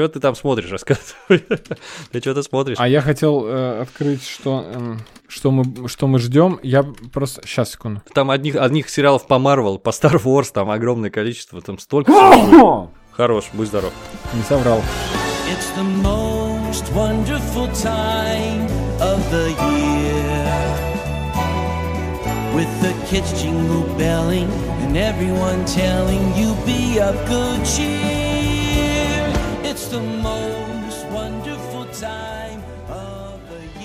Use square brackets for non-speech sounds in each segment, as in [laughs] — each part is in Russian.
что ты там смотришь, рассказывай. [laughs] Ты что-то смотришь. А я хотел э, открыть, что, эм, что, мы, что мы ждем. Я просто... Сейчас, секунду. Там одних, одних сериалов по Marvel, по Star Wars, там огромное количество, там столько. Хорош, будь здоров. Не соврал. It's the most wonderful time of the year. With the kids jingle belling and everyone telling you be of good cheer.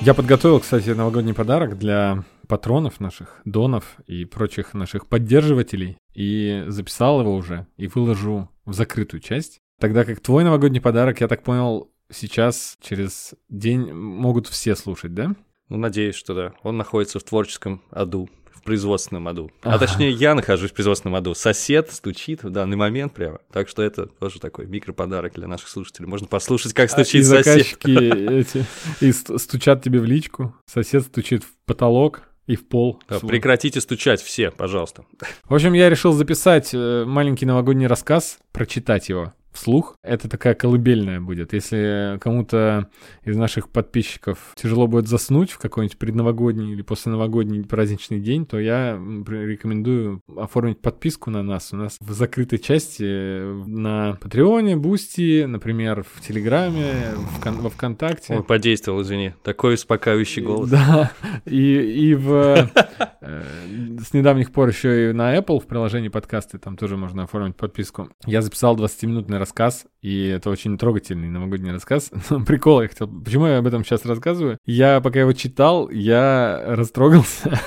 Я подготовил, кстати, новогодний подарок для патронов наших, донов и прочих наших поддерживателей. И записал его уже и выложу в закрытую часть. Тогда как твой новогодний подарок, я так понял, сейчас через день могут все слушать, да? Ну, надеюсь, что да. Он находится в творческом аду, производственном аду. А Ага. точнее, я нахожусь в производственном аду. Сосед стучит в данный момент прямо. Так что это тоже такой микроподарок для наших слушателей. Можно послушать, как и стучит сосед. заказчики [laughs] эти и ст- стучат тебе в личку, сосед стучит в потолок и в пол. Да, свой. прекратите стучать все, пожалуйста. В общем, я решил записать э, маленький новогодний рассказ, прочитать его вслух. Это такая колыбельная будет. Если кому-то из наших подписчиков тяжело будет заснуть в какой-нибудь предновогодний или посленовогодний праздничный день, то я рекомендую оформить подписку на нас. У нас в закрытой части э, на Патреоне, Бусти, например, в Телеграме, в Кон- во Вконтакте. Ой, подействовал, извини. Такой успокаивающий голос. [laughs] Да, и, и в, э, с недавних пор еще и на Apple в приложении подкасты, там тоже можно оформить подписку. Я записал 20-минутный рассказ, и это очень трогательный новогодний рассказ. [laughs] Прикол я хотел... Почему я об этом сейчас рассказываю? Я, пока его читал, я растрогался,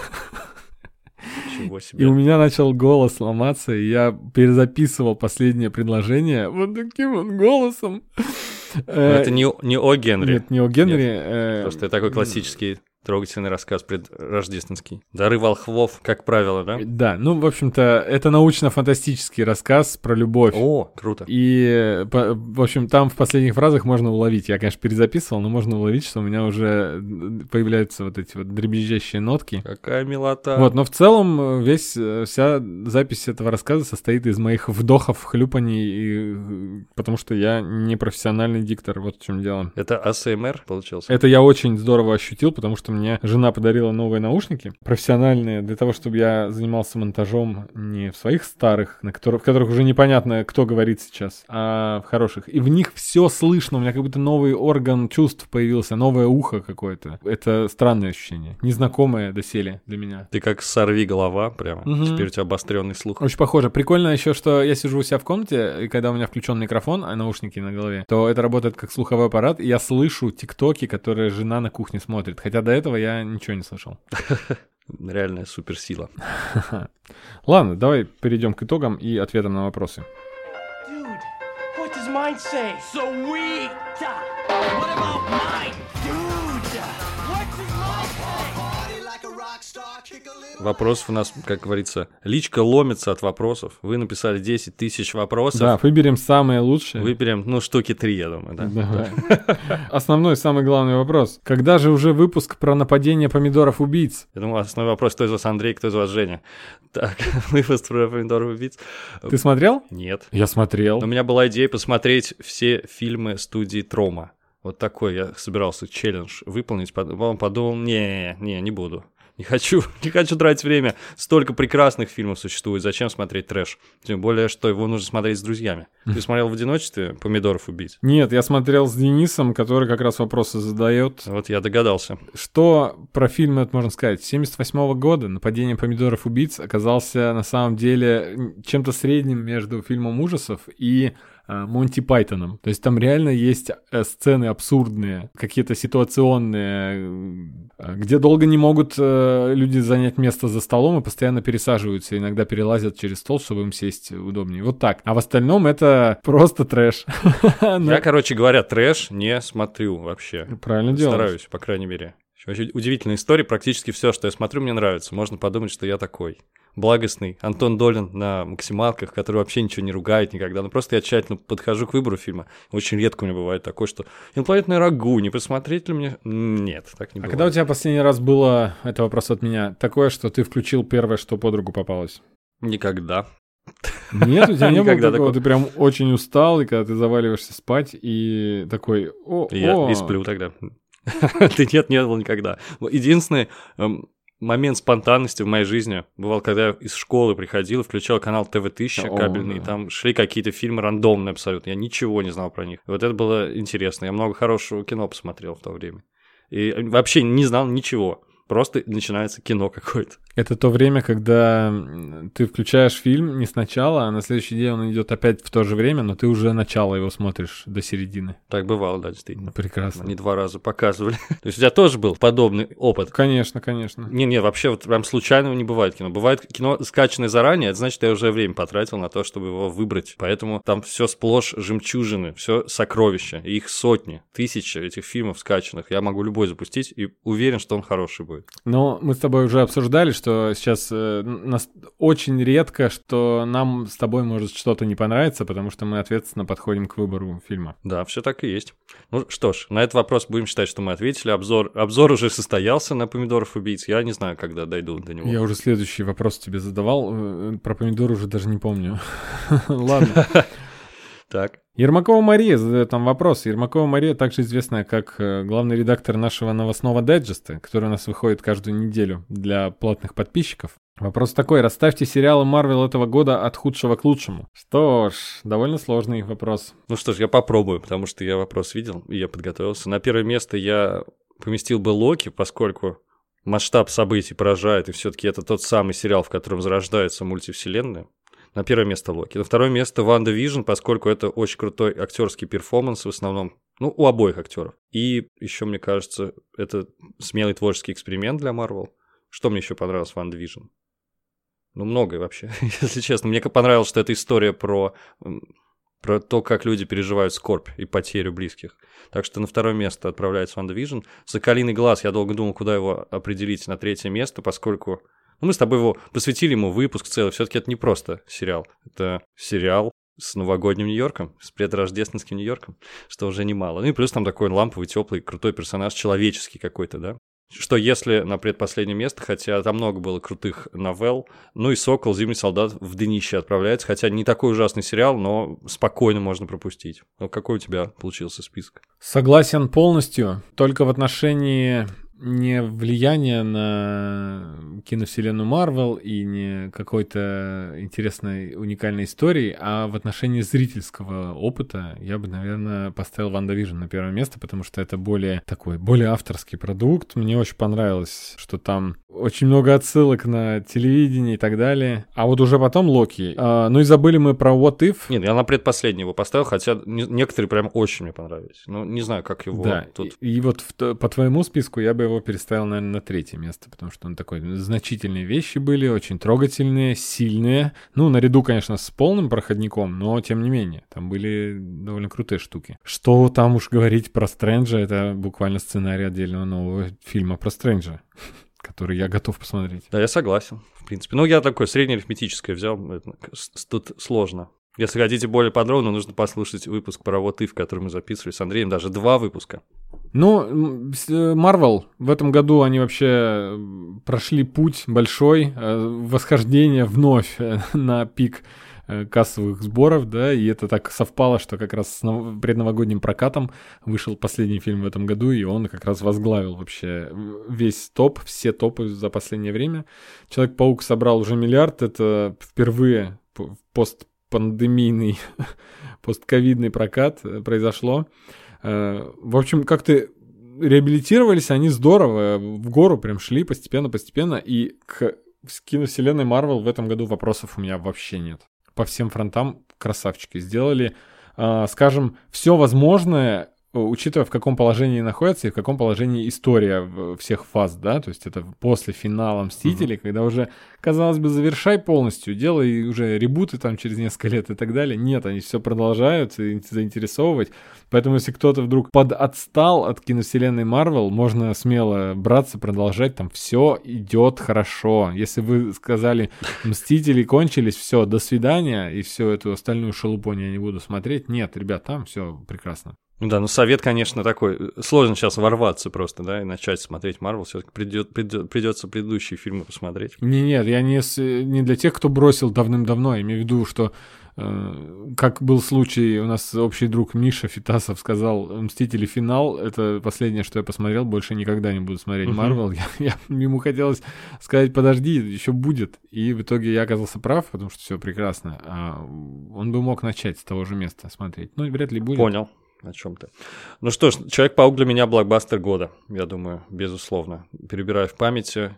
Ничего [laughs] и себе. у меня начал голос ломаться, и я перезаписывал последнее предложение вот таким вот голосом. Но Э, Это не, не о Генри. Нет, не о Генри. э, Просто это такой классический трогательный рассказ предрождественский. Дары волхвов, как правило, да? Да, ну, в общем-то, это научно-фантастический рассказ про любовь. О, круто. И, в общем, там в последних фразах можно уловить. Я, конечно, перезаписывал, но можно уловить, что у меня уже появляются вот эти вот дребезжащие нотки. Какая милота. Вот, но в целом э, весь, э, вся запись этого рассказа состоит из моих вдохов, хлюпаний, и, э, потому что я не профессиональный диктор, вот в чем дело. Это АСМР получился? Это я очень здорово ощутил, потому что мне жена подарила новые наушники профессиональные для того, чтобы я занимался монтажом не в своих старых, на которых, в которых уже непонятно, кто говорит сейчас, а в хороших. И в них все слышно, у меня как будто новый орган чувств появился, новое ухо какое-то. Это странное ощущение, незнакомое доселе для меня. Ты как сорви голова прямо. Мгм. Теперь у тебя обостренный слух. Очень похоже. Прикольно еще, что я сижу у себя в комнате, и когда у меня включен микрофон, а наушники на голове, то это работает как слуховой аппарат, и я слышу тиктоки, которые жена на кухне смотрит. Хотя до этого я ничего не слышал. [laughs] Реальная суперсила. [laughs] Ладно, давай перейдем к итогам и ответам на вопросы. Dude, what does mine say? Sweet! What about mine? Вопросов у нас, как говорится, личка ломится от вопросов. Вы написали 10 тысяч вопросов. Да, выберем самые лучшие. Выберем, ну, штуки три, я думаю, да? Давай. [laughs] Основной, самый главный вопрос. Когда же уже выпуск про нападение помидоров-убийц? Я думаю, основной вопрос, кто из вас Андрей, кто из вас Женя. Так, [laughs] выпуск про помидоров убийц. Ты смотрел? Нет. Я смотрел. У меня была идея посмотреть все фильмы студии Трома. Вот такой я собирался челлендж выполнить. Потом подумал, не, не, не буду. Не хочу, [laughs] не хочу тратить время. Столько прекрасных фильмов существует. Зачем смотреть трэш? Тем более, что его нужно смотреть с друзьями. [laughs] Ты смотрел в одиночестве «Помидоров убить»? Нет, я смотрел с Денисом, который как раз вопросы задает. Вот я догадался. Что про фильм это можно сказать? 78 года «Нападение помидоров убийц» оказался на самом деле чем-то средним между фильмом ужасов и Монти Пайтоном. То есть там реально есть э, сцены абсурдные, какие-то ситуационные, э, где долго не могут э, люди занять место за столом и постоянно пересаживаются, иногда перелазят через стол, чтобы им сесть удобнее. Вот так. А в остальном это просто трэш. [laughs] Ну, Я, короче говоря, трэш не смотрю вообще. Правильно делаешь. Стараюсь, по крайней мере. Очень удивительная история. Практически все, что я смотрю, мне нравится. Можно подумать, что я такой благостный Антон Долин на максималках, который вообще ничего не ругает никогда. Ну, просто я тщательно подхожу к выбору фильма. Очень редко у меня бывает такое, что инопланетное рагу, не посмотреть ли мне? Нет, так не А бывает. когда у тебя последний раз было, это вопрос от меня, такое, что ты включил первое, что под руку попалось? Никогда. Нет, у тебя не [laughs] было такого, такого. ты прям очень устал, и когда ты заваливаешься спать, и такой, о, Я о. и сплю тогда. [laughs] Ты нет, не было никогда. Вот Единственный эм, момент спонтанности в моей жизни бывал, когда я из школы приходил, включал канал ТВ-1000 О, кабельный, и да. там шли какие-то фильмы рандомные абсолютно, я ничего не знал про них. Вот это было интересно, я много хорошего кино посмотрел в то время. И вообще не знал ничего, просто начинается кино какое-то. Это то время, когда ты включаешь фильм не сначала, а на следующий день он идет опять в то же время, но ты уже начало его смотришь до середины. Так бывало, да, действительно. Прекрасно. Они два раза показывали. [laughs] То есть у тебя тоже был подобный опыт. Конечно, конечно. Не-не, вообще вот прям случайного не бывает кино. Бывает кино скачанное заранее, это значит, я уже время потратил на то, чтобы его выбрать. Поэтому там все сплошь жемчужины, все сокровища. И их сотни, тысячи этих фильмов скачанных. Я могу любой запустить и уверен, что он хороший будет. Но мы с тобой уже обсуждали, что сейчас э, нас очень редко, что нам с тобой может что-то не понравиться, потому что мы ответственно подходим к выбору фильма. Да, все так и есть. Ну что ж, на этот вопрос будем считать, что мы ответили. Обзор, обзор уже состоялся на помидоров убийц. Я не знаю, когда дойду до него. Я уже следующий вопрос тебе задавал. э, Про помидор уже даже не помню. [laughs] Ладно. [laughs] Так. Ермакова Мария задает там вопрос. Ермакова Мария также известная как э, главный редактор нашего новостного дайджеста, который у нас выходит каждую неделю для платных подписчиков. Вопрос такой. Расставьте сериалы Марвел этого года от худшего к лучшему. Что ж, довольно сложный вопрос. Ну что ж, я попробую, потому что я вопрос видел, и я подготовился. На первое место я поместил бы Локи, поскольку масштаб событий поражает, и все-таки это тот самый сериал, в котором зарождается мультивселенная. На первое место Локи. На второе место WandaVision, поскольку это очень крутой актерский перформанс в основном, ну, у обоих актеров. И еще, мне кажется, это смелый творческий эксперимент для Марвел. Что мне еще понравилось в WandaVision? Ну, многое вообще, [laughs] если честно. Мне понравилось, что это история про, про то, как люди переживают скорбь и потерю близких. Так что на второе место отправляется WandaVision. «Соколиный глаз», я долго думал, куда его определить на третье место, поскольку мы с тобой его посвятили ему выпуск целый. Все-таки это не просто сериал. Это сериал с новогодним Нью-Йорком, с предрождественским Нью-Йорком, что уже немало. Ну и плюс там такой ламповый, теплый, крутой персонаж, человеческий какой-то, да? Что если на предпоследнее место, хотя там много было крутых новелл, ну и «Сокол», «Зимний солдат» в днище отправляется, хотя не такой ужасный сериал, но спокойно можно пропустить. Ну какой у тебя получился список? Согласен полностью, только в отношении не влияния на киновселенную Марвел и не какой-то интересной уникальной истории, а в отношении зрительского опыта я бы, наверное, поставил WandaVision на первое место, потому что это более такой, более авторский продукт. Мне очень понравилось, что там очень много отсылок на телевидение и так далее. А вот уже потом Локи. А, ну и забыли мы про What If. Нет, я на предпоследний его поставил, хотя не- некоторые прям очень мне понравились. Ну, не знаю, как его Да, тут... и, и вот в по твоему списку я бы его переставил, наверное, на третье место, потому что он такой, значительные вещи были, очень трогательные, сильные. Ну, наряду, конечно, с полным проходником, но тем не менее, там были довольно крутые штуки. Что там уж говорить про Стрэнджа, это буквально сценарий отдельного нового фильма про Стрэнджа, [laughs] который я готов посмотреть. Да, я согласен, в принципе. Ну, я такое среднеарифметическое взял, тут сложно. Если хотите более подробно, нужно послушать выпуск про вот и, в который мы записывали с Андреем, даже два выпуска. Ну, э, Marvel в этом году они вообще м, прошли путь большой, э, восхождение вновь э, [laughs] на пик э, кассовых сборов, да, и это так совпало, что как раз с нов- предновогодним прокатом вышел последний фильм в этом году, и он как раз возглавил вообще весь топ, все топы за последнее время. Человек-паук собрал уже миллиард, это впервые постпандемийный, [laughs] постковидный прокат э, произошло. Э, В общем, как-то реабилитировались они здорово, в гору прям шли постепенно-постепенно, и к киновселенной Марвел в этом году вопросов у меня вообще нет. По всем фронтам красавчики сделали, э, скажем, все возможное, э, учитывая, в каком положении находится и в каком положении история всех фаз, да, то есть это после финала Мстителей, когда уже, казалось бы, завершай полностью, делай уже ребуты там через несколько лет и так далее. Нет, они все продолжают заинтересовывать. Поэтому, если кто-то вдруг подотстал от киновселенной Марвел, можно смело браться, продолжать, там все идет хорошо. Если вы сказали, Мстители кончились, все, до свидания, и всю эту остальную шелупонь я не буду смотреть, нет, ребят, там все прекрасно. Ну да, ну совет, конечно, такой. Сложно сейчас ворваться просто, да, и начать смотреть Марвел. Все-таки придет, придет, придется предыдущие фильмы посмотреть. Не, нет, я не, не для тех, кто бросил давным-давно. Я имею в виду, что э, как был случай, у нас общий друг Миша Фитасов сказал, «Мстители. Финал» — это последнее, что я посмотрел, больше никогда не буду смотреть. Марвел. Я, я- ему хотелось сказать, подожди, еще будет. И в итоге я оказался прав, потому что все прекрасно. А он бы мог начать с того же места смотреть. Ну, вряд ли будет. Понял о чем ты. Ну что ж, Человек-паук для меня блокбастер года, я думаю, безусловно. Перебираю в памяти.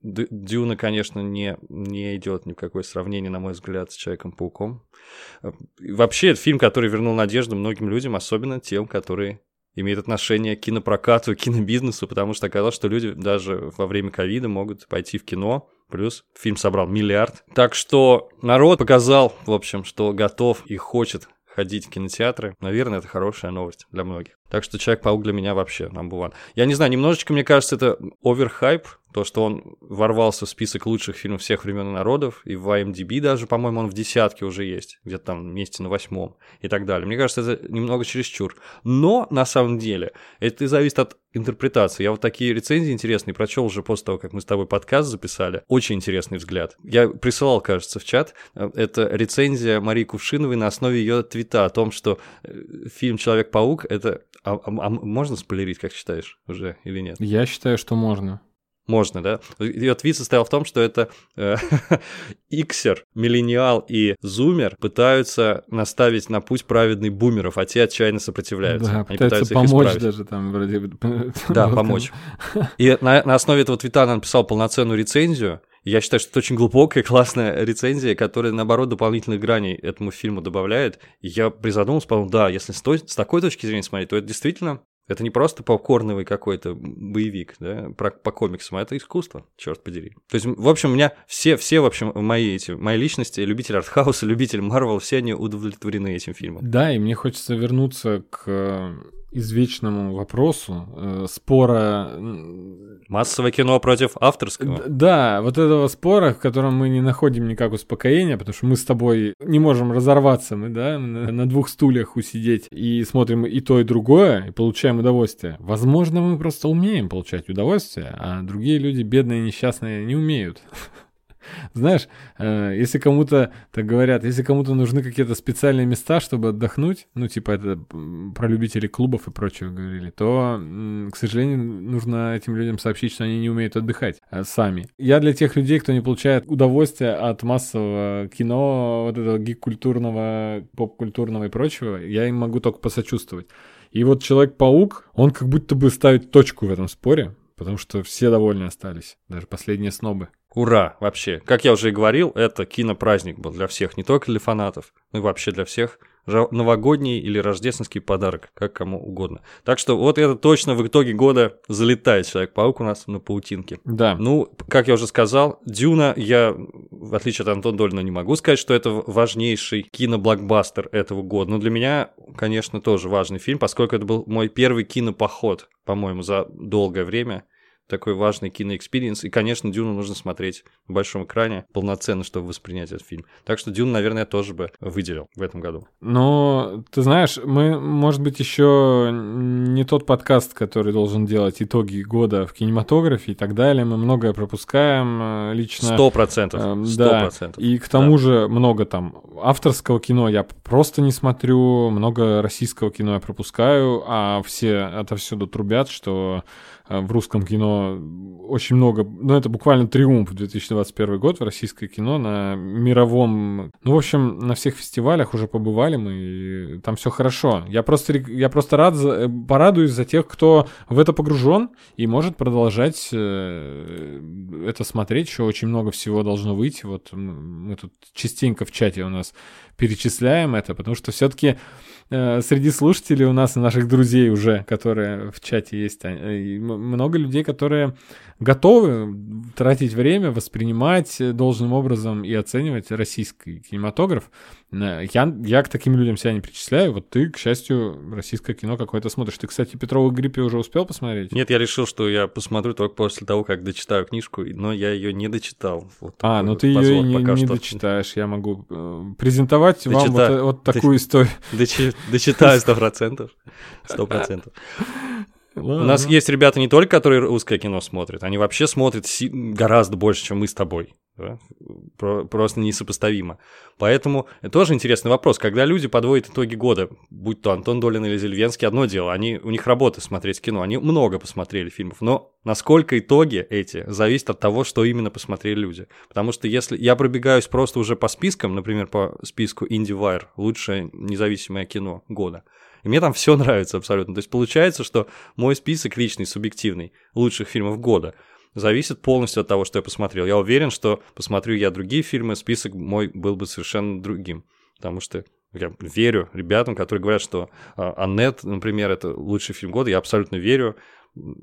Дюна, конечно, не, не идет ни в какое сравнение, на мой взгляд, с Человеком-пауком. Э, Вообще, это фильм, который вернул надежду многим людям, особенно тем, которые имеют отношение к кинопрокату, кинобизнесу, потому что оказалось, что люди даже во время ковида могут пойти в кино, плюс фильм собрал миллиард. Так что народ показал, в общем, что готов и хочет ходить в кинотеатры. Наверное, это хорошая новость для многих. Так что Человек-паук для меня вообще number one. Я не знаю, немножечко, мне кажется, это оверхайп, то, что он ворвался в список лучших фильмов всех времен и народов, и в IMDb даже, по-моему, он в десятке уже есть, где-то там месте на восьмом и так далее. Мне кажется, это немного чересчур. Но, на самом деле, это зависит от интерпретации. Я вот такие рецензии интересные прочел уже после того, как мы с тобой подкаст записали. Очень интересный взгляд. Я присылал, кажется, в чат. Это рецензия Марии Кувшиновой на основе ее твита о том, что э, фильм «Человек-паук» — это... А, а- а можно спойлерить, как считаешь, уже или нет? Я считаю, что можно. Можно, да? Ее твит состоял в том, что это э, [laughs] иксер, миллениал и зумер пытаются наставить на путь праведный бумеров, а те отчаянно сопротивляются. Да, Они пытается их помочь исправить. даже там вроде бы. [laughs] Да, помочь. И на, на основе этого твита она написала полноценную рецензию. Я считаю, что это очень глубокая, [laughs] классная рецензия, которая, наоборот, дополнительных граней этому фильму добавляет. И я призадумался, подумал, да, если с, той- с такой точки зрения смотреть, то это действительно, это не просто попкорновый какой-то боевик, да, про, по комиксам, а это искусство, черт подери. То есть, в общем, у меня все, все, в общем, мои эти, мои личности, любитель артхауса, [laughs] любитель Марвел, все они удовлетворены этим фильмом. Да, и мне хочется вернуться к э, извечному вопросу э, спора. Массовое кино против авторского. Да, вот этого спора, в котором мы не находим никак успокоения, потому что мы с тобой не можем разорваться, мы, да, на двух стульях усидеть и смотрим и то, и другое, и получаем удовольствие. Возможно, мы просто умеем получать удовольствие, а другие люди, бедные, несчастные, не умеют. [laughs] Знаешь, э, если кому-то, так говорят, если кому-то нужны какие-то специальные места, чтобы отдохнуть, ну, типа это про любителей клубов и прочего говорили, то, к сожалению, нужно этим людям сообщить, что они не умеют отдыхать э, сами. Я для тех людей, кто не получает удовольствия от массового кино, вот этого гик-культурного, поп-культурного и прочего, я им могу только посочувствовать. И вот Человек-паук, он как будто бы ставит точку в этом споре, потому что все довольны остались, даже последние снобы. Ура, вообще. Как я уже и говорил, это кинопраздник был для всех, не только для фанатов, но и вообще для всех. Новогодний или рождественский подарок, как кому угодно. Так что вот это точно в итоге года залетает Человек-паук у нас на паутинке. Да, Ну, как я уже сказал, Дюна, я, в отличие от Антона Долина, не могу сказать, что это важнейший киноблокбастер этого года. Но для меня, конечно, тоже важный фильм, поскольку это был мой первый кинопоход, по-моему, за долгое время. Такой важный кино experience. И, конечно, Дюну нужно смотреть на большом экране полноценно, чтобы воспринять этот фильм. Так что Дюну, наверное, я тоже бы выделил в этом году. Но ты знаешь, мы, может быть, еще не тот подкаст, который должен делать итоги года в кинематографе и так далее. Мы многое пропускаем э, лично. Сто процентов. Эм, да, процентов. и к тому же много там авторского кино я просто не смотрю, много российского кино я пропускаю, а все отовсюду трубят, что в русском кино очень много, ну это буквально триумф 2021 год в российское кино на мировом, ну в общем на всех фестивалях уже побывали мы, и там все хорошо. Я просто я просто рад, за- э, порадуюсь за тех, кто в это погружен и может продолжать э, это смотреть. Еще очень много всего должно выйти. Вот мы тут частенько в чате у нас перечисляем это, потому что все-таки среди слушателей у нас и наших друзей уже, которые в чате есть, много людей, которые готовы тратить время, воспринимать э, должным образом и оценивать российский кинематограф. Э, Я, я к таким людям себя не причисляю. Вот ты, к счастью, российское кино какое-то смотришь. Ты, кстати, Петрову гриппе уже успел посмотреть? Нет, я решил, что я посмотрю только после того, как дочитаю книжку, но я ее не дочитал. Вот А, ну ты ее не, не что. дочитаешь. Я могу э, презентовать вам вот, вот такую историю. Дочи- Дочитаю сто процентов. Сто процентов. [laughs] У нас есть ребята не только, которые русское кино смотрят, они вообще смотрят гораздо больше, чем мы с тобой. да? Про- просто несопоставимо. Поэтому это тоже интересный вопрос. Когда люди подводят итоги года, будь то Антон Долин или Зельвенский, одно дело, они, у них работа смотреть кино, они много посмотрели фильмов, но насколько итоги эти зависят от того, что именно посмотрели люди. Потому что если я пробегаюсь просто уже по спискам, например, по списку IndieWire, лучшее независимое кино года, и мне там все нравится абсолютно. То есть получается, что мой список личный, субъективный, лучших фильмов года зависит полностью от того, что я посмотрел. Я уверен, что посмотрю я другие фильмы, список мой был бы совершенно другим. Потому что я верю ребятам, которые говорят, что а, Аннет, например, это лучший фильм года. Я абсолютно верю.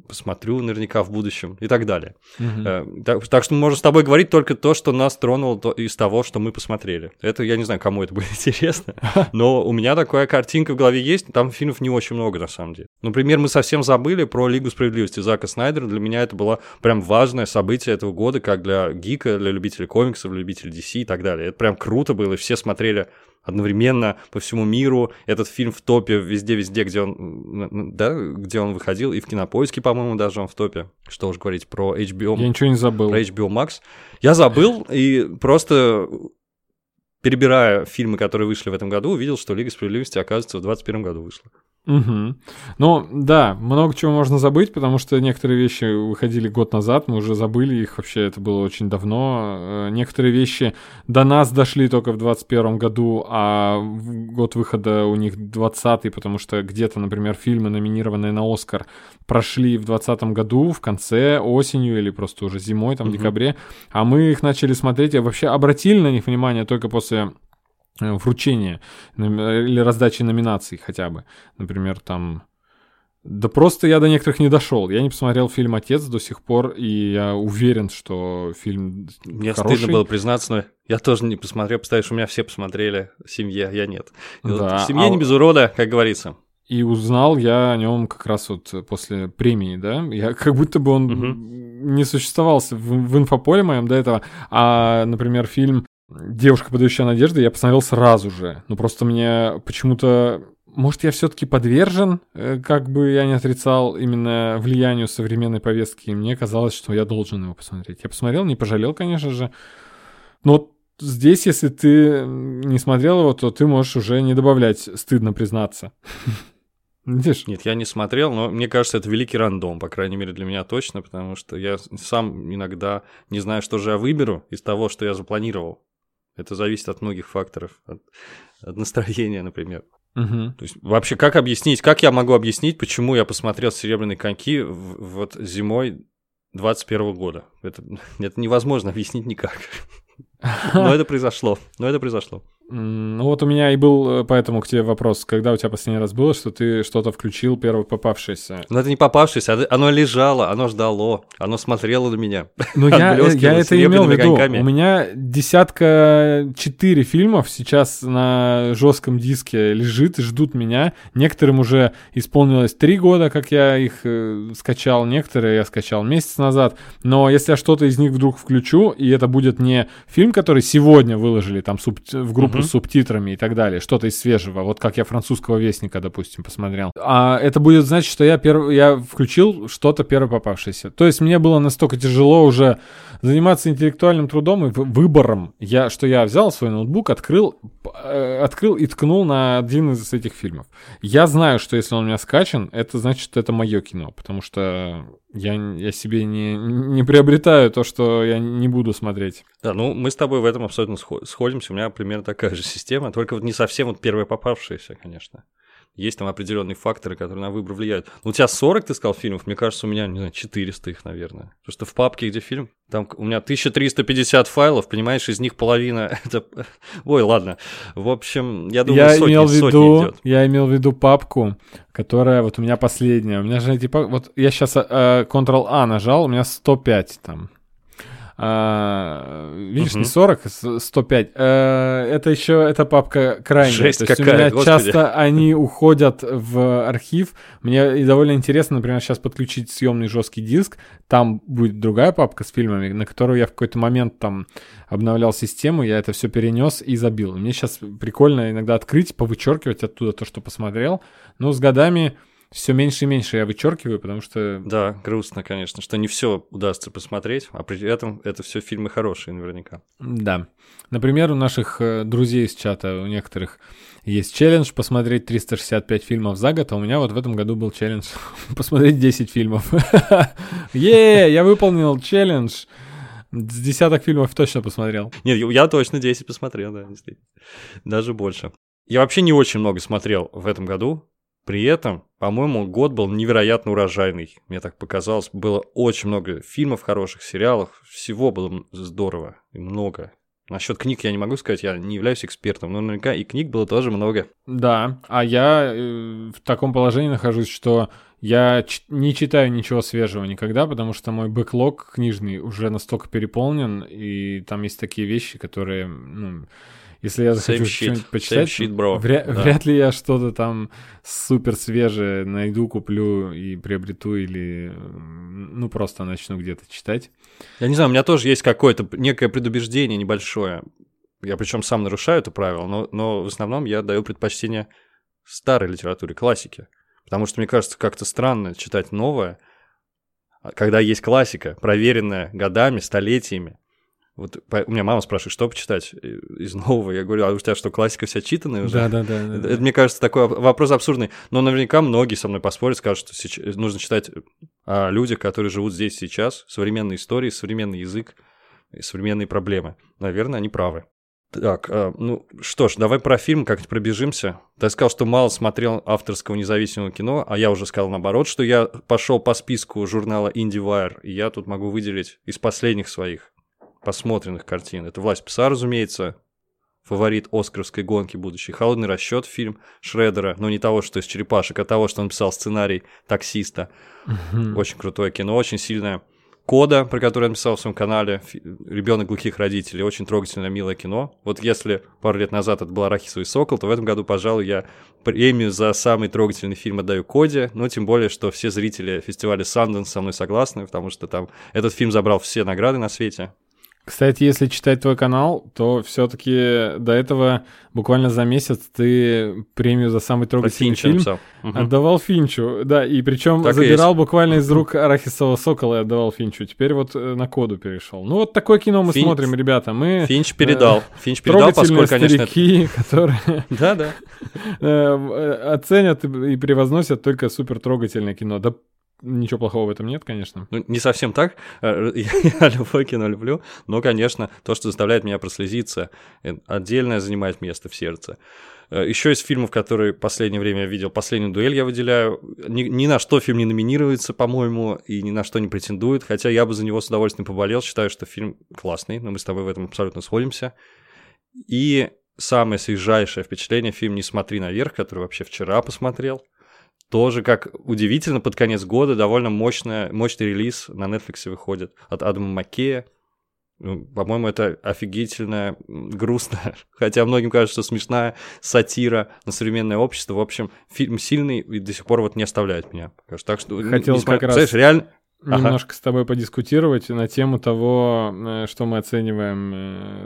Посмотрю наверняка в будущем и так далее. Э, Так, так что мы можем с тобой говорить только то, что нас тронуло то- из того, что мы посмотрели. Это я не знаю, кому это будет [laughs] интересно, но у меня такая картинка в голове есть. Там фильмов не очень много, на самом деле. Например, мы совсем забыли про Лигу справедливости Зака Снайдера. Для меня это было прям важное событие этого года, как для гика, для любителей комиксов, для любителей DC и так далее. Это прям круто было, и все смотрели одновременно по всему миру. Этот фильм в топе везде-везде, где он, да, где он выходил, и в Кинопоиске, по-моему, даже он в топе. Что уж говорить про HBO, Я ничего не забыл. про HBO Max. Я забыл и просто перебирая фильмы, которые вышли в этом году, увидел, что Лига справедливости, оказывается, в 2021 году вышла. Мгм. Ну, да, много чего можно забыть, потому что некоторые вещи выходили год назад, мы уже забыли их, вообще это было очень давно. Э, Некоторые вещи до нас дошли только в 21 году, а в год выхода у них 20 потому что где-то, например, фильмы, номинированные на Оскар, прошли в 20 году, в конце, осенью или просто уже зимой, там, в Мгм. декабре, а мы их начали смотреть, и вообще обратили на них внимание только после вручения номи- или раздачи номинаций хотя бы. Например, там... Да просто я до некоторых не дошел. Я не посмотрел фильм «Отец» до сих пор, и я уверен, что фильм Мне хороший. стыдно было признаться, но я тоже не посмотрел. Представляешь, у меня все посмотрели, семья, я нет. И вот Да, в семье а не без урода, как говорится. И узнал я о нем как раз вот после премии, да? Я [laughs] как будто бы он Мгм. не существовался в, в инфополе моем до этого. А, например, фильм «Девушка, подающая надежды» я посмотрел сразу же. Ну, просто мне почему-то... Может, я все-таки подвержен, э, как бы я не отрицал, именно влиянию современной повестки. И мне казалось, что я должен его посмотреть. Я посмотрел, не пожалел, конечно же. Но здесь, если ты не смотрел его, то ты можешь уже не добавлять, стыдно признаться. [laughs] Видишь? Нет, я не смотрел, но мне кажется, это великий рандом, по крайней мере, для меня точно, потому что я сам иногда не знаю, что же я выберу из того, что я запланировал. Это зависит от многих факторов, от, от настроения, например. Мгм. То есть вообще, как объяснить, как я могу объяснить, почему я посмотрел «Серебряные коньки» в- вот зимой 21 года? Это, [laughs] это невозможно объяснить никак. Но это произошло, но это произошло. Ну вот у меня и был э, поэтому к тебе вопрос, когда у тебя последний раз было, что ты что-то включил первое попавшееся. Но это не попавшееся, а оно лежало, оно ждало, оно смотрело на меня. Ну я, э, я это имел в виду. коньками. У меня десятка четыре фильмов сейчас на жестком диске лежит и ждут меня. Некоторым уже исполнилось три года, как я их э, скачал, некоторые я скачал месяц назад. Но если я что-то из них вдруг включу, и это будет не фильм, который сегодня выложили там суб- в группу Мгм. с субтитрами и так далее, что-то из свежего, вот как я французского вестника, допустим, посмотрел. А это будет значит, что я, перв... я включил что-то первое попавшееся. То есть мне было настолько тяжело уже заниматься интеллектуальным трудом и вы- выбором, я, что я взял свой ноутбук, открыл, э, открыл и ткнул на один из этих фильмов. Я знаю, что если он у меня скачан, это значит, что это мое кино, потому что я, я себе не, не приобретаю то, что я не буду смотреть. Да, ну мы с тобой в этом абсолютно схо- сходимся. У меня примерно такая же [laughs] система, только вот не совсем вот первая попавшаяся, конечно. Есть там определенные факторы, которые на выбор влияют. Ну, у тебя 40, ты сказал, фильмов, мне кажется, у меня, не знаю, 400 их, наверное. Потому что в папке, где фильм, там у меня 1350 файлов, понимаешь, из них половина [laughs] это... [laughs] Ой, ладно. В общем, я думаю, я сотни, имел сотни виду, идет. я имел в виду папку, которая вот у меня последняя. У меня же типа, вот я сейчас Ctrl-A нажал, у меня 105 там. А, видишь, не Мгм. 40, с- 105. Э, это еще, эта папка крайняя. Жесть То есть у какая, меня господи. часто они уходят в архив. Мне и довольно интересно, например, сейчас подключить съемный жесткий диск. Там будет другая папка с фильмами, на которую я в какой-то момент там обновлял систему, я это все перенес и забил. Мне сейчас прикольно иногда открыть, повычеркивать оттуда то, что посмотрел. Но с годами все меньше и меньше я вычеркиваю, потому что Да, грустно, конечно, что не все удастся посмотреть, а при этом это все фильмы хорошие наверняка. Да. Например, у наших э, друзей из чата, у некоторых есть челлендж посмотреть 365 фильмов за год, а у меня вот в этом году был челлендж [laughs] посмотреть 10 фильмов. [laughs] Е, я выполнил челлендж. С десяток фильмов точно посмотрел. Нет, я- я точно 10 посмотрел, да, действительно. Даже больше. Я вообще не очень много смотрел в этом году. При этом, по-моему, год был невероятно урожайный. Мне так показалось. Было очень много фильмов хороших, сериалов. Всего было здорово и много. Насчет книг я не могу сказать, я не являюсь экспертом, но наверняка и книг было тоже много. Да, а я э, в таком положении нахожусь, что я не читаю ничего свежего никогда, потому что мой бэклог книжный уже настолько переполнен, и там есть такие вещи, которые, ну, если я захочу что-нибудь почитать, shit, bro. вря- Да. вряд ли я что-то там супер свежее найду, куплю и приобрету, или, ну, просто начну где-то читать. Я не знаю, у меня тоже есть какое-то некое предубеждение небольшое. Я причем сам нарушаю это правило, но, но в основном я даю предпочтение старой литературе, классике. Потому что мне кажется как-то странно читать новое, а когда есть классика, проверенная годами, столетиями. Вот по- у меня мама спрашивает, что почитать э, из нового. Я говорю, а у тебя что, классика вся читанная уже? Да-да-да. Это, это, мне кажется, такой воп- вопрос абсурдный. Но наверняка многие со мной поспорят, скажут, что сейчас, нужно читать о людях, которые живут здесь сейчас, современные истории, современный язык и современные проблемы. Наверное, они правы. Так, ну что ж, давай про фильм как-нибудь пробежимся. Ты сказал, что мало смотрел авторского независимого кино, а я уже сказал наоборот, что я пошел по списку журнала IndieWire, и я тут могу выделить из последних своих посмотренных картин. Это «Власть пса», разумеется, фаворит Оскаровской гонки будущей. «Холодный расчет» фильм Шредера, но не того, что из «Черепашек», а того, что он писал сценарий «Таксиста». Очень крутое кино, очень сильное. Кода, про который я написал в своем канале, ребенок глухих родителей, очень трогательное, милое кино. Вот если пару лет назад это был «Арахисовый сокол», то в этом году, пожалуй, я премию за самый трогательный фильм отдаю Коде, но тем более, что все зрители фестиваля Санденс со мной согласны, потому что там этот фильм забрал все награды на свете. Кстати, если читать твой канал, то все-таки до этого буквально за месяц ты премию за самый трогательный фильм написал. Отдавал Финчу. Да, и причем Так и забирал есть. буквально из рук Арахисового сокола и отдавал Финчу. Теперь вот э, на коду перешел. Ну вот такое кино мы Фин- смотрим, ребята. Мы Финч передал. Финч передал, поскольку, конечно, это... старики, [laughs] которые [laughs] Да-да. [laughs] э, э, оценят и и превозносят только супер трогательное кино. Да ничего плохого в этом нет, конечно. Ну, не совсем так. Э, Я [laughs] любое кино люблю, но, конечно, то, что заставляет меня прослезиться, э, отдельное занимает место в сердце. Еще из фильмов, которые в последнее время я видел, «Последнюю дуэль» я выделяю. Ни, ни на что фильм не номинируется, по-моему, и ни на что не претендует, хотя я бы за него с удовольствием поболел. Считаю, что фильм классный, но мы с тобой в этом абсолютно сходимся. И самое свежайшее впечатление – фильм «Не смотри наверх», который вообще вчера посмотрел. Тоже, как удивительно, под конец года довольно мощная, мощный релиз на Netflix выходит от Адама Маккея. Ну, По-моему, это офигительно м, грустно, [laughs] хотя многим кажется, что смешная сатира на современное общество. В общем, фильм сильный и до сих пор вот не оставляет меня. пока что. Так что, Хотел несмотря- как раз- реально... Ага. немножко с тобой подискутировать на тему того, э, что мы оцениваем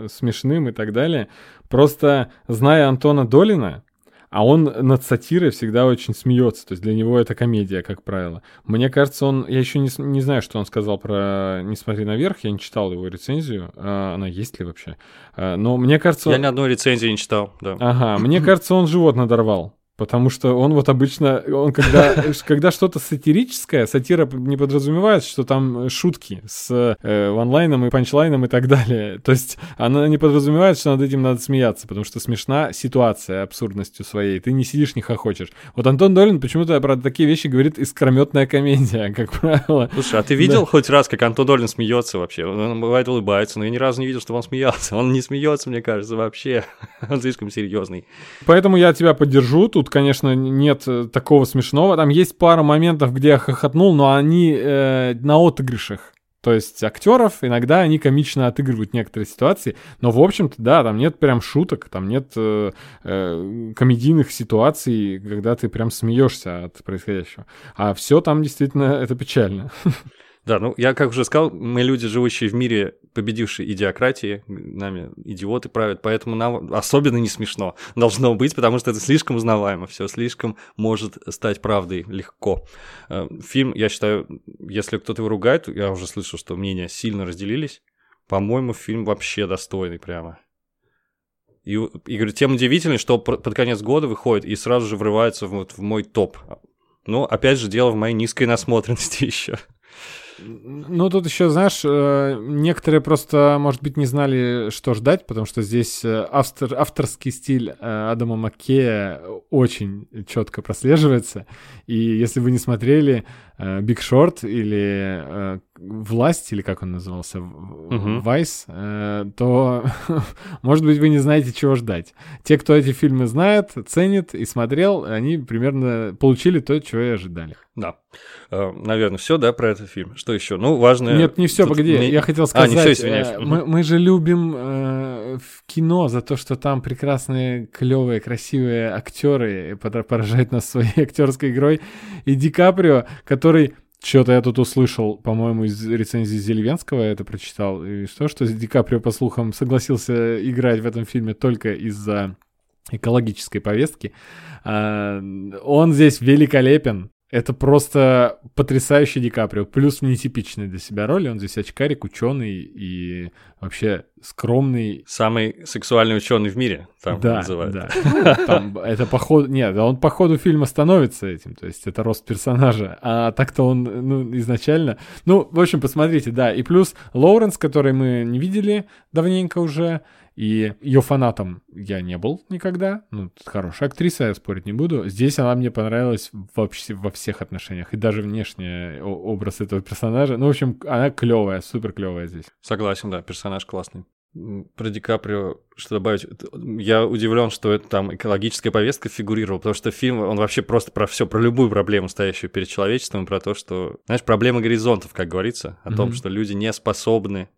э, смешным и так далее. Просто зная Антона Долина, а он над сатирой всегда очень смеется. То есть для него это комедия, как правило. Мне кажется, он... Я еще не, не знаю, что он сказал про «Не смотри наверх», я не читал его рецензию. А, она есть ли вообще? А, но мне кажется... Я он- ни одной рецензии не читал, да. Ага, мне кажется, он живот надорвал. Потому что он вот обычно, он когда, [laughs] когда что-то сатирическое, сатира не подразумевает, что там шутки с э, онлайном и панчлайном и так далее. [laughs] То есть она не подразумевает, что над этим надо смеяться, потому что смешна ситуация абсурдностью своей. Ты не сидишь, не хохочешь. Вот Антон Долин почему-то про такие вещи говорит искрометная комедия, [laughs] как правило. Слушай, а ты видел хоть раз, как Антон Долин смеется вообще? Он, бывает улыбается, но я ни разу не видел, чтобы он смеялся. Он не смеется, мне кажется, вообще. Он слишком серьезный. Поэтому я тебя поддержу. Тут, конечно, нет э, такого смешного. Там есть пара моментов, где я хохотнул, но они э, на отыгрышах. То есть актеров иногда они комично отыгрывают некоторые ситуации, но в общем-то, да, там нет прям шуток, там нет э, э, комедийных ситуаций, когда ты прям смеешься от происходящего. А все там действительно это печально. [laughs] Да, ну я как уже сказал, мы люди, живущие в мире, победившие идиократии, нами идиоты правят, поэтому нам особенно не смешно должно быть, потому что это слишком узнаваемо, все слишком может стать правдой легко. Э, фильм, я считаю, если кто-то его ругает, я уже слышал, что мнения сильно разделились, по-моему, фильм вообще достойный прямо. И, и говорю, тем удивительнее, что под конец года выходит и сразу же врывается в, вот, в мой топ. Но опять же, дело в моей низкой [laughs] насмотренности еще. Ну, тут еще, знаешь, э, некоторые просто, может быть, не знали, что ждать, потому что здесь э, автор, авторский стиль э, Адама Маккея очень четко прослеживается. И если вы не смотрели Биг Шорт или Власть, или как он назывался, Вайс, uh-huh. то, [laughs] может быть, вы не знаете, чего ждать. Те, кто эти фильмы знает, ценит и смотрел, они примерно получили то, чего и ожидали. Да. Э, наверное, все, да, про этот фильм. Что еще? Ну, важно. Нет, не все, погоди. Мне... Я хотел сказать. А, не все, извиняюсь. Э, мы, мы же любим э, в кино за то, что там прекрасные, клевые, красивые актеры поражают нас своей [laughs] актерской игрой. И Ди Каприо, который что-то я тут услышал, по-моему, из рецензии Зельвенского я это прочитал. И что, что Ди Каприо, по слухам, согласился играть в этом фильме только из-за экологической повестки. А, он здесь великолепен. Это просто потрясающий Ди Каприо. Плюс нетипичный для себя роли. Он здесь очкарик, ученый и вообще скромный. Самый сексуальный ученый в мире, там да, называют. Да, там, это по ходу... Нет, он по ходу фильма становится этим. То есть это рост персонажа. А так-то он, ну, изначально... Ну, в общем, посмотрите, да. И плюс Лоуренс, который мы не видели давненько уже. И ее фанатом я не был никогда. Ну, хорошая актриса, я спорить не буду. Здесь она мне понравилась вообще во всех отношениях. И даже внешне образ этого персонажа. Ну, в общем, она клевая, супер клевая здесь. Согласен, да, персонаж классный. Про Ди Каприо что добавить? Я удивлен, что это там экологическая повестка фигурировала, потому что фильм, он вообще просто про все, про любую проблему, стоящую перед человечеством, про то, что, знаешь, проблема горизонтов, как говорится, о mm-hmm. том, что люди не способны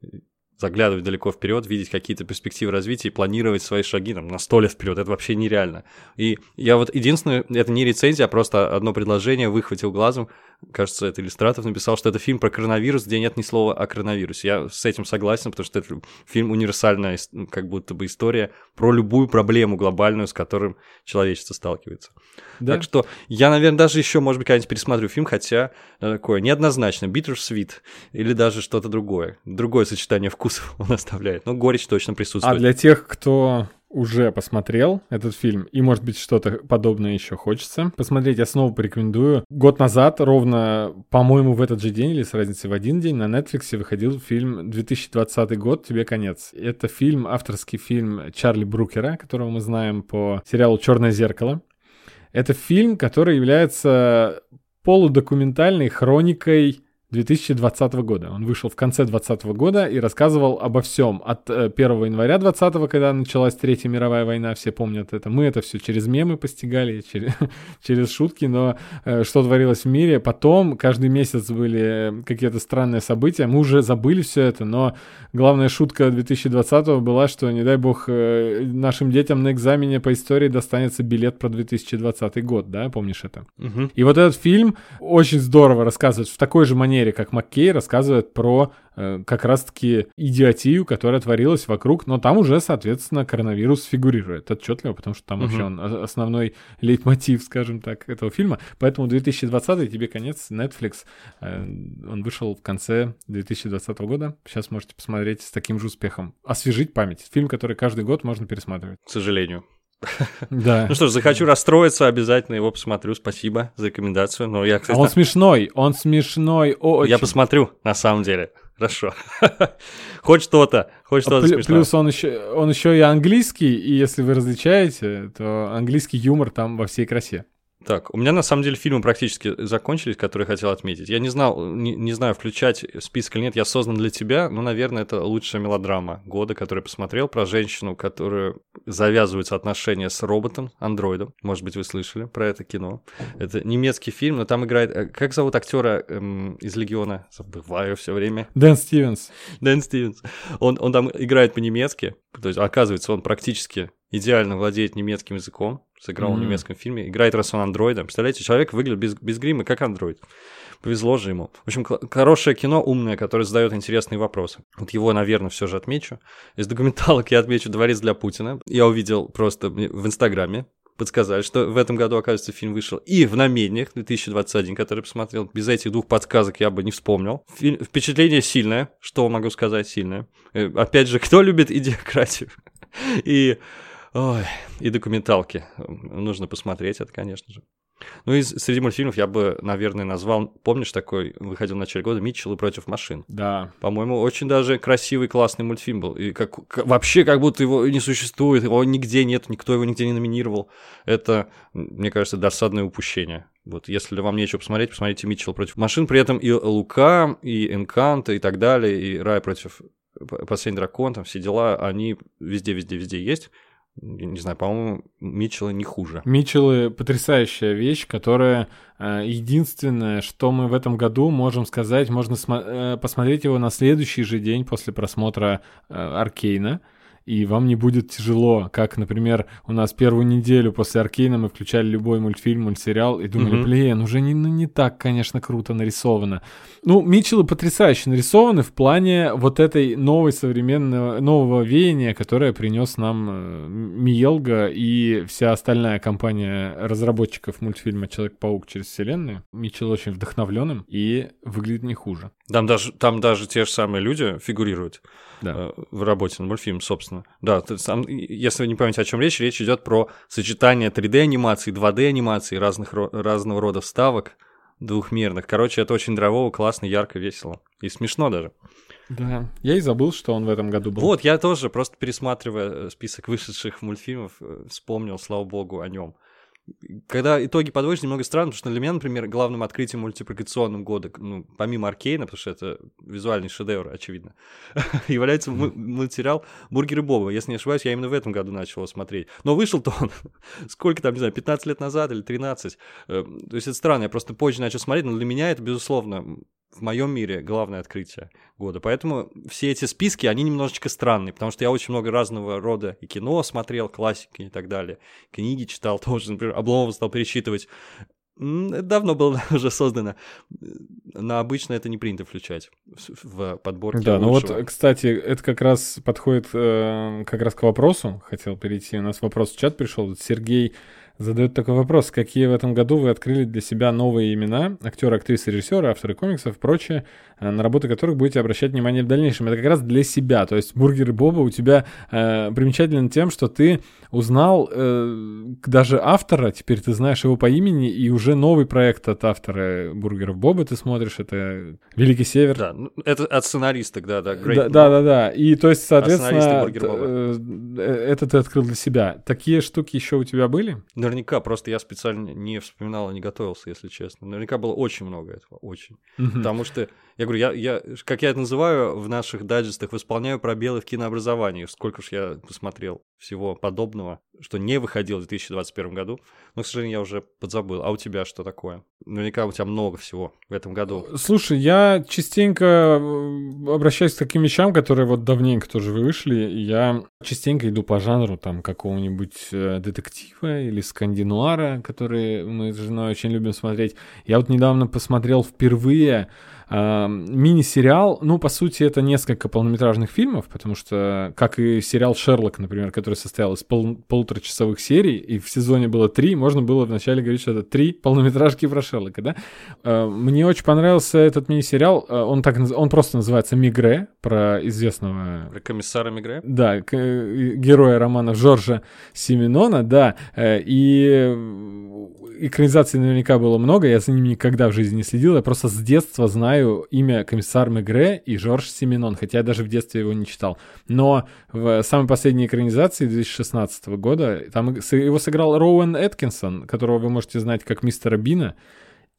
заглядывать далеко вперед, видеть какие-то перспективы развития и планировать свои шаги там, на сто лет вперед. Это вообще нереально. И я вот единственное, это не рецензия, а просто одно предложение выхватил глазом. Кажется, это иллюстратор написал, что это фильм про коронавирус, где нет ни слова о коронавирусе. Я с этим согласен, потому что это фильм универсальная, как будто бы история про любую проблему глобальную, с которым человечество сталкивается. Да? Так что я, наверное, даже еще, может быть, когда-нибудь пересмотрю фильм, хотя э, такое неоднозначно, bitter sweet или даже что-то другое. Другое сочетание вкусов [laughs] он оставляет. Но горечь точно присутствует. А для тех, кто уже посмотрел этот фильм, и, может быть, что-то подобное еще хочется посмотреть, я снова порекомендую. Год назад, ровно, по-моему, в этот же день или с разницей в один день, на Netflix выходил фильм 2020 год «Тебе конец». Это фильм, авторский фильм Чарли Брукера, которого мы знаем по сериалу «Черное зеркало». Это фильм, который является полудокументальной хроникой 2020 года. Он вышел в конце 2020 года и рассказывал обо всем. От 1 э, января 2020, когда началась Третья мировая война, все помнят это. Мы это все через мемы постигали, [laughs] через, через шутки, но э, что творилось в мире. Потом каждый месяц были какие-то странные события. Мы уже забыли все это, но главная шутка 2020 была, что, не дай бог, э, нашим детям на экзамене по истории достанется билет про 2020 год, да, помнишь это? Угу. И вот этот фильм очень здорово рассказывает в такой же манере манере, как Маккей рассказывает про э, как раз-таки идиотию, которая творилась вокруг, но там уже, соответственно, коронавирус фигурирует отчетливо, потому что там угу. вообще он основной лейтмотив, скажем так, этого фильма. Поэтому 2020 тебе конец, Netflix, э, он вышел в конце 2020 года. Сейчас можете посмотреть с таким же успехом. Освежить память. Фильм, который каждый год можно пересматривать. К сожалению. Да. Ну что ж, захочу расстроиться, обязательно его посмотрю. Спасибо за рекомендацию. Но я, кстати, а он смешной, он смешной. Очень. Я посмотрю, на самом деле. Хорошо. [laughs] хоть что-то, хоть что-то а Плюс он еще, он еще и английский, и если вы различаете, то английский юмор там во всей красе. Так, у меня на самом деле фильмы практически закончились, которые я хотел отметить. Я не знал, не, не знаю, включать список или нет, я создан для тебя, но, наверное, это лучшая мелодрама года, которую я посмотрел, про женщину, которая завязываются отношения с роботом, андроидом. Может быть, вы слышали про это кино. Это немецкий фильм, но там играет... э, Как зовут актера эм, из Легиона? Забываю все время. Дэн Стивенс. Дэн Стивенс. Он, он там играет по-немецки, то есть, оказывается, он практически идеально владеет немецким языком, сыграл в Мгм. немецком фильме, играет раз он андроидом. Представляете, человек выглядит без, без грима, как андроид. Повезло же ему. В общем, хорошее кино, умное, которое задает интересные вопросы. Вот его, наверное, все же отмечу. Из документалок я отмечу «Дворец для Путина». Я увидел просто в Инстаграме, подсказали, что в этом году, оказывается, фильм вышел. И в «Намедниях» 2021, который посмотрел. Без этих двух подсказок я бы не вспомнил. Фильм- впечатление сильное. Что могу сказать сильное? Э, Опять же, кто любит идиократию? [laughs] И, ой, и документалки. Нужно посмотреть это, конечно же. Ну, из среди мультфильмов я бы, наверное, назвал... Помнишь такой, выходил в начале года, «Митчеллы против машин»? Да. По-моему, очень даже красивый, классный мультфильм был. И как, как- вообще, как будто его не существует, его нигде нет, никто его нигде не номинировал. Это, мне кажется, досадное упущение. Вот, если вам нечего посмотреть, посмотрите Митчелл против машин. При этом и Лука, и Энкант, и так далее, и Рай против Последний дракон, там все дела, они везде, везде, везде есть. Не знаю, по-моему, Митчелла не хуже. Митчеллы потрясающая вещь, которая э, единственное, что мы в этом году можем сказать, можно э, посмотреть его на следующий же день после просмотра э, Аркейна. И вам не будет тяжело, как, например, у нас первую неделю после Аркейна мы включали любой мультфильм, мультсериал и думали, Мгм. блин, уже не, ну, не так, конечно, круто нарисовано. Ну, Митчеллы потрясающе нарисованы в плане вот этой новой современного, нового веяния, которое принес нам э, Миелга и вся остальная компания разработчиков мультфильма «Человек-паук через вселенную». Митчелл очень вдохновленным и выглядит не хуже. Там даже, там даже те же самые люди фигурируют. Да. э, в работе над мультфильмом, собственно. Да, сам- если вы не помните, о чем речь, речь идет про сочетание 3D-анимации, 2D-анимации, разных, разного рода вставок двухмерных. Короче, это очень драйвово, классно, ярко, весело. И смешно даже. Да. Я и забыл, что он в этом году был. Вот, я тоже, просто пересматривая э, список вышедших мультфильмов, э, вспомнил, слава богу, о нем. Когда итоги подводишь, немного странно, потому что для меня, например, главным открытием мультипликационным года, ну, помимо Аркейна, потому что это визуальный шедевр, очевидно, [laughs] является мультсериал «Бургеры Боба». Если не ошибаюсь, я именно в этом году начал его смотреть. Но вышел-то он, [laughs] сколько там, не знаю, 15 лет назад или 13. Э, То есть это странно, я просто позже начал смотреть, но для меня это, безусловно, в моем мире главное открытие года. Поэтому все эти списки, они немножечко странные, потому что я очень много разного рода и кино смотрел, классики и так далее. Книги читал [laughs] тоже, например, Обломов стал это Давно было [laughs] уже создано. На обычно это не принято включать в- подборке Да, ну вот, лучшего. кстати, это как раз подходит э, как раз к вопросу. Хотел перейти. У нас вопрос в чат пришел. Сергей задает такой вопрос. Какие в этом году вы открыли для себя новые имена, актеры, актрисы, режиссеры, авторы комиксов и прочее, на работы которых будете обращать внимание в дальнейшем? Это как раз для себя. То есть бургеры Боба у тебя э, примечателен тем, что ты узнал э, даже автора, теперь ты знаешь его по имени, и уже новый проект от автора бургеров Боба ты смотришь. Это Великий Север. Да, ну, это от сценаристок, да, да. Great Да, да, да, да. И то есть, соответственно, т- э, это ты открыл для себя. Такие штуки еще у тебя были? Наверняка, просто я специально не вспоминал и не готовился, если честно. Наверняка было очень много этого, очень. Потому что, я говорю, я, я, как я это называю в наших дайджестах, восполняю пробелы в кинообразовании. Сколько ж я посмотрел всего подобного, что не выходило в 2021 году. Но, к сожалению, я уже подзабыл. А у тебя что такое? Наверняка у тебя много всего в этом году. Слушай, я частенько э, обращаюсь к таким вещам, которые вот давненько тоже вышли. Я частенько иду по жанру там какого-нибудь э, детектива или скандинуара, которые мы с женой очень любим смотреть. Я вот недавно посмотрел впервые э, мини-сериал. Ну, по сути, это несколько полнометражных фильмов, потому что, как и сериал «Шерлок», например, который состоял из пол- полуторачасовых серий, и в сезоне было три, можно было вначале говорить, что это три полнометражки про Шерлока, да? Э, Мне очень понравился этот мини-сериал. Э, Он, так, он просто называется «Мигре», про известного Про комиссара Мигре? да, к- э, героя романа Жоржа Симинона, да, э, и экранизаций наверняка было много, я за ними никогда в жизни не следил, я просто с детства знаю имя комиссар Мегре и Жорж Семенон, хотя я даже в детстве его не читал. Но в самой последней экранизации 2016 года там его сыграл Роуэн Эткинсон, которого вы можете знать как мистера Бина,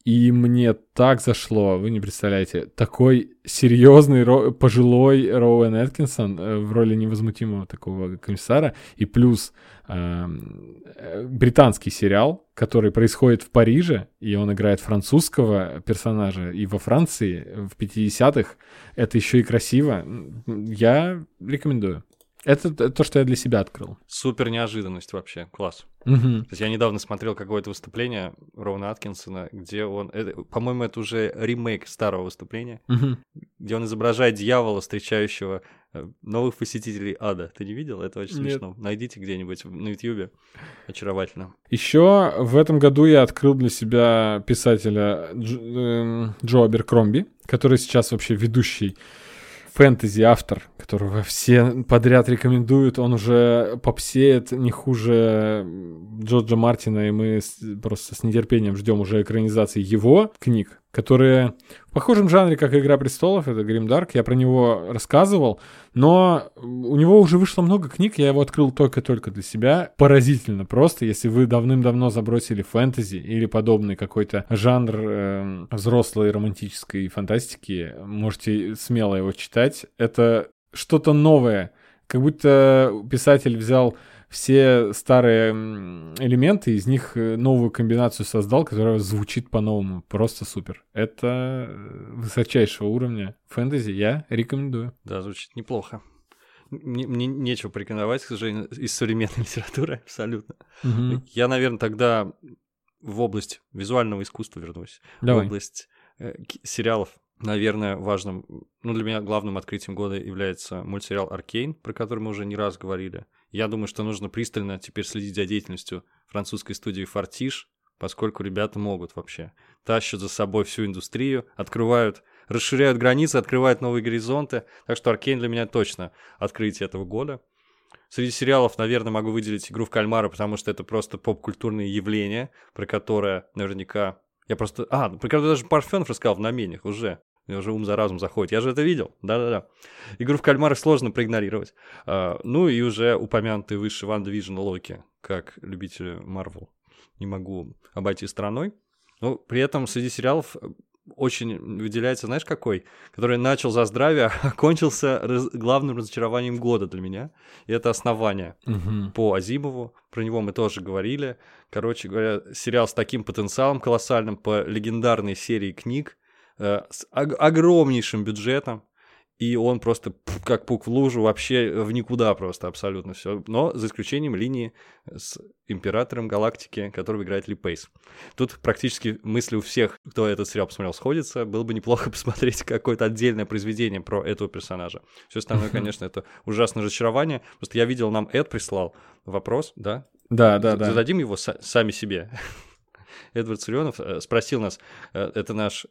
и мне так зашло, вы не представляете, такой серьезный ро- пожилой Роуэн Эткинсон э, в роли невозмутимого такого комиссара, и плюс э, британский сериал, который происходит в Париже, и он играет французского персонажа, и во Франции в 50-х, это еще и красиво. Я рекомендую. Это то, что я для себя открыл. Супер неожиданность вообще, класс. Угу. То есть я недавно смотрел какое-то выступление Роуна Аткинсона, где он, это, по-моему, это уже ремейк старого выступления, Угу. где он изображает дьявола, встречающего э, новых посетителей ада. Ты не видел? Это очень Нет. смешно. Найдите где-нибудь на Ютьюбе. Очаровательно. Еще в этом году я открыл для себя писателя Дж- эм, Джо Аберкромби, который сейчас вообще ведущий фэнтези-автор, которого все подряд рекомендуют. Он уже попсеет не хуже Джорджа Мартина, и мы просто с нетерпением ждем уже экранизации его книг, которые в похожем жанре, как «Игра престолов», это Грим Дарк, я про него рассказывал, но у него уже вышло много книг, я его открыл только-только для себя. Поразительно просто, если вы давным-давно забросили фэнтези или подобный какой-то жанр эм, взрослой романтической фантастики, можете смело его читать. Это что-то новое, как будто писатель взял все старые элементы, из них э, новую комбинацию создал, которая звучит по-новому. Просто супер. Это э, высочайшего уровня фэнтези. Я рекомендую. Да, звучит неплохо. Мне, мне нечего порекомендовать, к сожалению, из современной [laughs] литературы, абсолютно. Мгм. Я, наверное, тогда в область визуального искусства вернусь. Давай. В область э, сериалов. Наверное, важным, ну, для меня главным открытием года является мультсериал «Аркейн», про который мы уже не раз говорили. Я думаю, что нужно пристально теперь следить за деятельностью французской студии «Фортиш», поскольку ребята могут вообще. Тащат за собой всю индустрию, открывают, расширяют границы, открывают новые горизонты. Так что «Аркейн» для меня точно открытие этого года. Среди сериалов, наверное, могу выделить «Игру в кальмара», потому что это просто поп-культурное явление, про которое наверняка... Я просто... А, про даже Парфенов рассказал в «Намениях» уже. Мне уже ум за разум заходит. Я же это видел. Да-да-да. Игру в кальмара сложно проигнорировать. А, ну и уже упомянутый выше Ван Division Локи, как любитель Марвел. Не могу обойти стороной. Но при этом среди сериалов э, очень выделяется, знаешь, какой? Который начал за здравие, [laughs] а окончился раз- главным разочарованием года для меня. И это «Основание» Мгм. по Азимову. Про него мы тоже говорили. Короче говоря, сериал с таким потенциалом колоссальным по легендарной серии книг, с ог- огромнейшим бюджетом. И он просто как пук в лужу, вообще в никуда просто абсолютно все. Но за исключением линии с императором галактики, которого играет Ли Пейс. Тут практически мысли у всех, кто этот сериал посмотрел, сходятся. Было бы неплохо [laughs] посмотреть какое-то отдельное произведение про этого персонажа. Все остальное, [laughs] конечно, это ужасное разочарование. Просто я видел, нам Эд прислал вопрос, да? Да, да, да. Зададим его са- сами себе. [laughs] Эдвард Цурионов э, спросил нас, э, это наш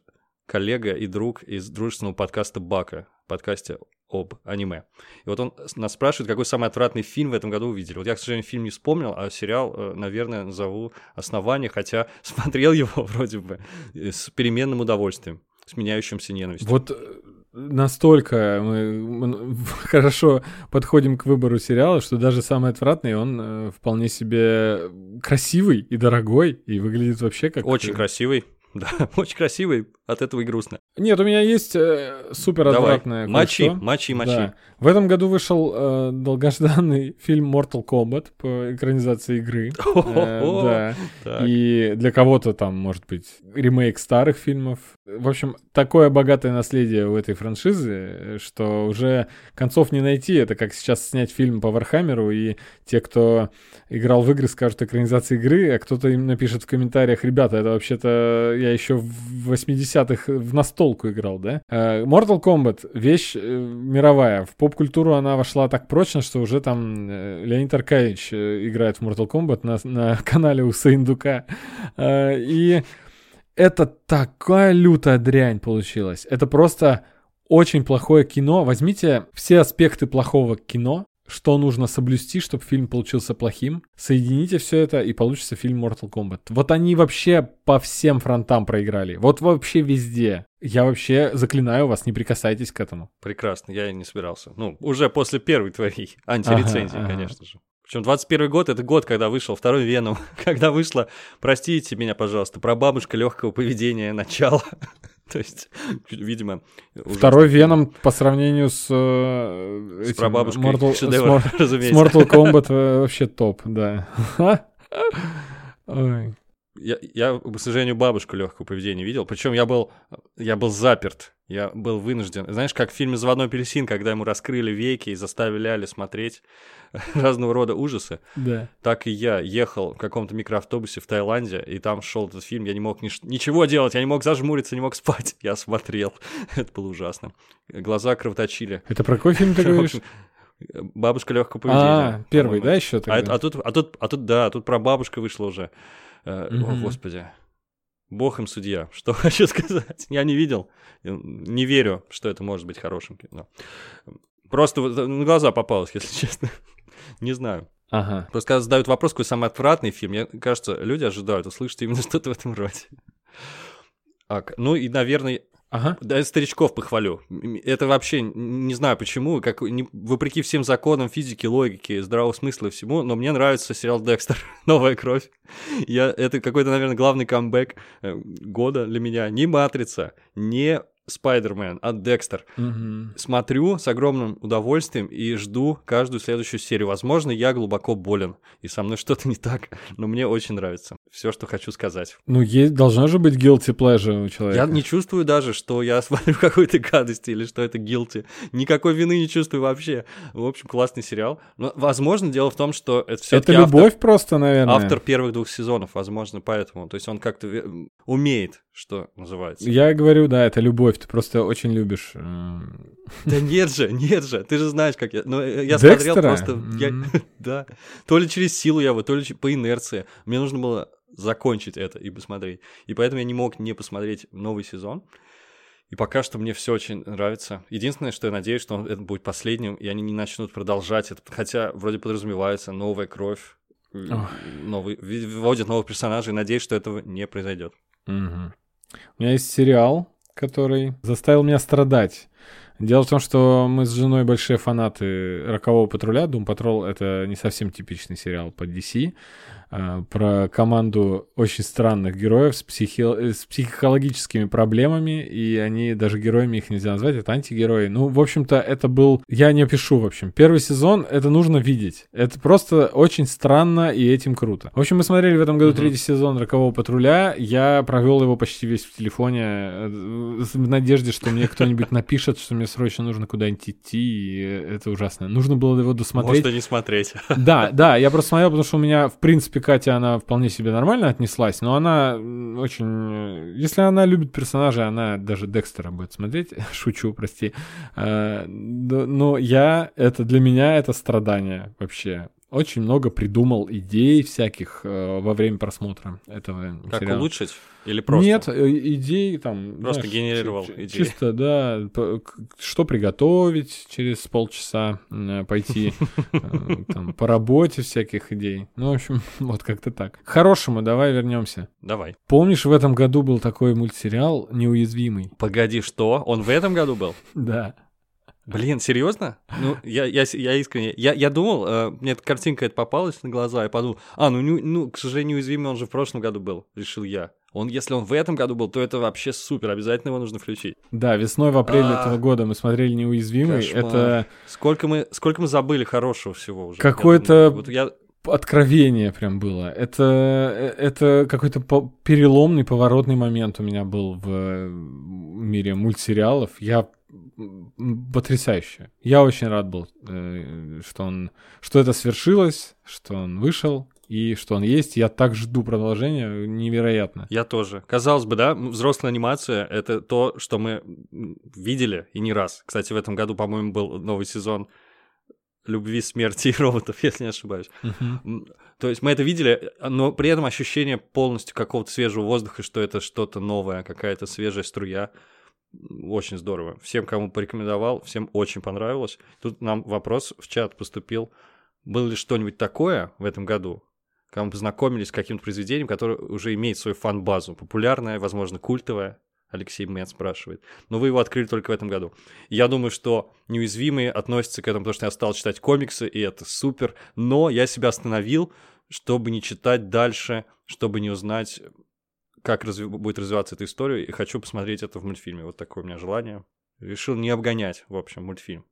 коллега и друг из дружественного подкаста Бака, подкасте об аниме. И вот он нас спрашивает, какой самый отвратный фильм в этом году увидели. Вот я, к сожалению, фильм не вспомнил, а сериал, э, наверное, назову «Основание», хотя [laughs] смотрел его [laughs] вроде бы э, с переменным удовольствием, с меняющимся ненавистью. Вот э, настолько мы [laughs] хорошо подходим к выбору сериала, что даже самый отвратный, он вполне себе красивый и дорогой, и выглядит вообще как... Очень красивый. Да, очень красивый, от этого и грустно. Нет, у меня есть э, супер Давай, отвратное мочи, кое-что. мочи, мочи. Да. В этом году вышел э, долгожданный [laughs] фильм Mortal Kombat по экранизации игры. [laughs] Э, Да. И для кого-то там, может быть, ремейк старых фильмов. В общем, такое богатое наследие у этой франшизы, что уже концов не найти. Это как сейчас снять фильм по Вархаммеру, и те, кто играл в игры, скажут экранизация игры, а кто-то им напишет в комментариях, ребята, это вообще-то я еще в 80-х в настолку играл, да? Э, Mortal Kombat — вещь э, мировая. В поп-культуру она вошла так прочно, что уже там э, Леонид Аркадьевич э, играет в Mortal Kombat на, на [laughs] канале у Сыендука. Э, И это такая лютая дрянь получилась. Это просто очень плохое кино. Возьмите все аспекты плохого кино, что нужно соблюсти, чтобы фильм получился плохим. Соедините все это, и получится фильм Mortal Kombat. Вот они вообще по всем фронтам проиграли. Вот вообще везде. Я вообще заклинаю вас, не прикасайтесь к этому. Прекрасно, я и не собирался. Ну, уже после первой твоей [laughs] антирецензии, Ага, ага. конечно же. Причем 21 год это год, когда вышел второй Веном, [laughs] когда вышло, простите меня, пожалуйста, про бабушка легкого поведения начало. То есть, видимо. Второй Веном по сравнению с, э, С прабабушкой Mortal, с шедевр, Мор- с разумеется. Mortal Kombat э, вообще топ, да. [laughs] Ой. Я, я, к сожалению, бабушку легкого поведения видел. Причем я был, я был заперт. Я был вынужден. Знаешь, как в фильме «Заводной апельсин», когда ему раскрыли веки и заставили Али смотреть [laughs] разного рода ужасы, Да. так и я ехал в каком-то микроавтобусе в Таиланде, и там шел этот фильм, я не мог ниш- ничего делать, я не мог зажмуриться, не мог спать. [laughs] Я смотрел. [laughs] Это было ужасно. Глаза кровоточили. Это про какой фильм ты говоришь? Бабушка легкого поведения. А, первый, да, еще А, тогда? это- а тут, а тут, а тут, да, тут про бабушка вышло уже. Э, О, господи. Бог им судья. [laughs] Что хочу сказать? Я не видел. э, Не верю, что это может быть хорошим кино. Просто вот на глаза попалось, [laughs] если честно. Не знаю. Ага. Просто когда задают вопрос, какой самый отвратный фильм, мне кажется, люди ожидают услышать именно [laughs] что-то в этом роде. А, к- ну и, наверное, Ага. да, старичков похвалю. Это вообще не знаю почему, как не- вопреки всем законам физики, логики, здравого смысла и всему, но мне нравится сериал Декстер. [laughs] Новая кровь. Я, это какой-то, наверное, главный камбэк э, года для меня. Не Матрица, не Спайдермен, а Декстер. Мгм. Смотрю с огромным удовольствием и жду каждую следующую серию. Возможно, я глубоко болен, и со мной что-то не так, но мне очень нравится. Все, что хочу сказать. Ну, есть, должна же быть guilty pleasure у человека. Я не чувствую даже, что я [laughs] смотрю какой-то гадости или что это guilty. Никакой вины не чувствую вообще. В общем, классный сериал. Но, возможно, дело в том, что это все Это любовь просто, наверное. Автор первых двух сезонов, возможно, поэтому. То есть он как-то ве- умеет, что называется. Я говорю, да, это любовь. Ты просто очень любишь. Да нет же, нет же, ты же знаешь, как я. Ну, э, я Декстера? смотрел просто. я- [laughs] да. То ли через силу я его, то ли по инерции. Мне нужно было закончить это и посмотреть. И поэтому я не мог не посмотреть новый сезон. И пока что мне все очень нравится. Единственное, что я надеюсь, что он- это будет последним, и они не начнут продолжать это. Хотя вроде подразумевается новая кровь, Ох. новый, вводят новых персонажей. Надеюсь, что этого не произойдет. У меня есть сериал, который заставил меня страдать. Дело в том, что мы с женой большие фанаты «Рокового патруля». «Дум Патрол» — это не совсем типичный сериал по DC. А, Про команду очень странных героев с, психи- э, с психологическими проблемами, и они, даже героями их нельзя назвать, это антигерои. Ну, в общем-то, это был... Я не опишу, в общем. Первый сезон — это нужно видеть. Это просто очень странно, и этим круто. В общем, мы смотрели в этом году Мгм. третий сезон «Рокового патруля». Я провел его почти весь в телефоне э, в надежде, что мне кто-нибудь напишет, что мне срочно нужно куда-нибудь идти, и это ужасно. Нужно было его досмотреть. Может, и не смотреть. Да, да, я просто смотрел, потому что у меня, в принципе, Катя, она вполне себе нормально отнеслась, но она очень... э, Если она любит персонажей, она даже Декстера будет смотреть. [laughs] Шучу, прости. Да, Но я... Это для меня это страдание вообще. Очень много придумал идей всяких э, во время просмотра этого Как сериала. улучшить? Или просто? Нет, э, идей там... Просто знаешь, генерировал идеи. Чисто, да. Что приготовить через полчаса, э, пойти [laughs] э, там, по работе всяких идей. Ну, в общем, [laughs] вот как-то так. К хорошему давай вернемся. Давай. Помнишь, в этом году был такой мультсериал «Неуязвимый»? Погоди, что? Он в этом году был? [laughs] Да. Блин, серьезно? Ну, я, я, я искренне... Я, я думал, э, мне эта картинка это попалась на глаза, я подумал, а, ну, не- ну, к сожалению, уязвимый он же в прошлом году был, решил я. Он, если он в этом году был, то это вообще супер, обязательно его нужно включить. Да, весной в апреле А. этого года мы смотрели «Неуязвимый». Кошмар. Это Сколько мы, сколько мы забыли хорошего всего уже. Вот я... откровение прям было. Это, э, это какой-то переломный, поворотный момент у меня был в э, мире мультсериалов. Я потрясающе. Я очень рад был, э, что он, что это свершилось, что он вышел и что он есть. Я так жду продолжения, невероятно. Я тоже. Казалось бы, да, взрослая анимация — это то, что мы видели и не раз. Кстати, в этом году, по-моему, был новый сезон «Любви, смерти и роботов», [laughs] если не ошибаюсь. М, То есть мы это видели, но при этом ощущение полностью какого-то свежего воздуха, что это что-то новое, какая-то свежая струя. Очень здорово. Всем, кому порекомендовал, всем очень понравилось. Тут нам вопрос в чат поступил. Было ли что-нибудь такое в этом году, когда мы познакомились с каким-то произведением, которое уже имеет свою фан-базу, популярное, возможно, культовое, Алексей Мэн спрашивает. Но вы его открыли только в этом году. Я думаю, что неуязвимые относятся к этому, потому что я стал читать комиксы, и это супер. Но я себя остановил, чтобы не читать дальше, чтобы не узнать, как разви- будет развиваться эта история, и хочу посмотреть это в мультфильме. Вот такое у меня желание. Решил не обгонять, в общем, мультфильм.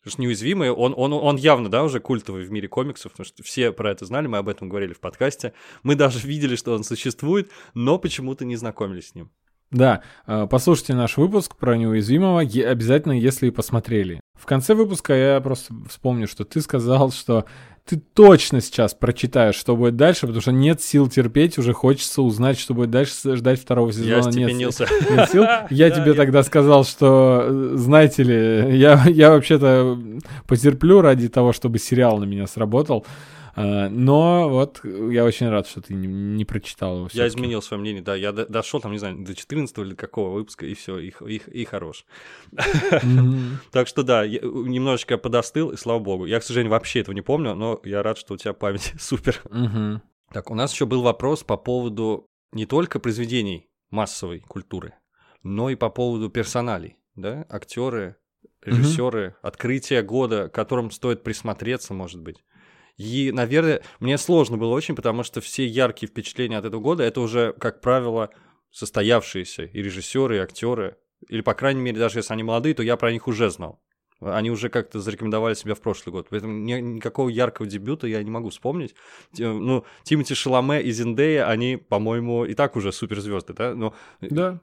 Потому что неуязвимый, он, он, он явно, да, уже культовый в мире комиксов, потому что все про это знали, мы об этом говорили в подкасте. Мы даже [laughs] видели, что он существует, но почему-то не знакомились с ним. Да, э, послушайте наш выпуск про неуязвимого обязательно, если посмотрели. В конце выпуска я просто вспомню, что ты сказал, что ты точно сейчас прочитаешь, что будет дальше, потому что нет сил терпеть, уже хочется узнать, что будет дальше, ждать второго сезона. Я нет, степенился. нет сил. [laughs] Я тебе тогда сказал, что, э, знаете ли, я, я вообще-то потерплю ради того, чтобы сериал на меня сработал. А, Но вот я очень рад, что ты не, не прочитал его. Я изменил свое мнение, да, я до- дошел там, не знаю, до 14 или какого выпуска, и все, и, и, и хорош. [laughs] Так что да, немножечко подостыл, и слава богу. Я, к сожалению, вообще этого не помню, но я рад, что у тебя память [laughs] супер. Так, у нас еще был вопрос по поводу не только произведений массовой культуры, но и по поводу персоналей, да, актеры, режиссеры, открытие года, к которым стоит присмотреться, может быть. И, наверное, мне сложно было очень, потому что все яркие впечатления от этого года это уже, как правило, состоявшиеся и режиссеры, и актеры. Или, по крайней мере, даже если они молодые, то я про них уже знал. Они уже как-то зарекомендовали себя в прошлый год. Поэтому ни- никакого яркого дебюта я не могу вспомнить. Ну, Тимати Шаломе и Зиндея, они, по-моему, и так уже суперзвезды, да? Но Да.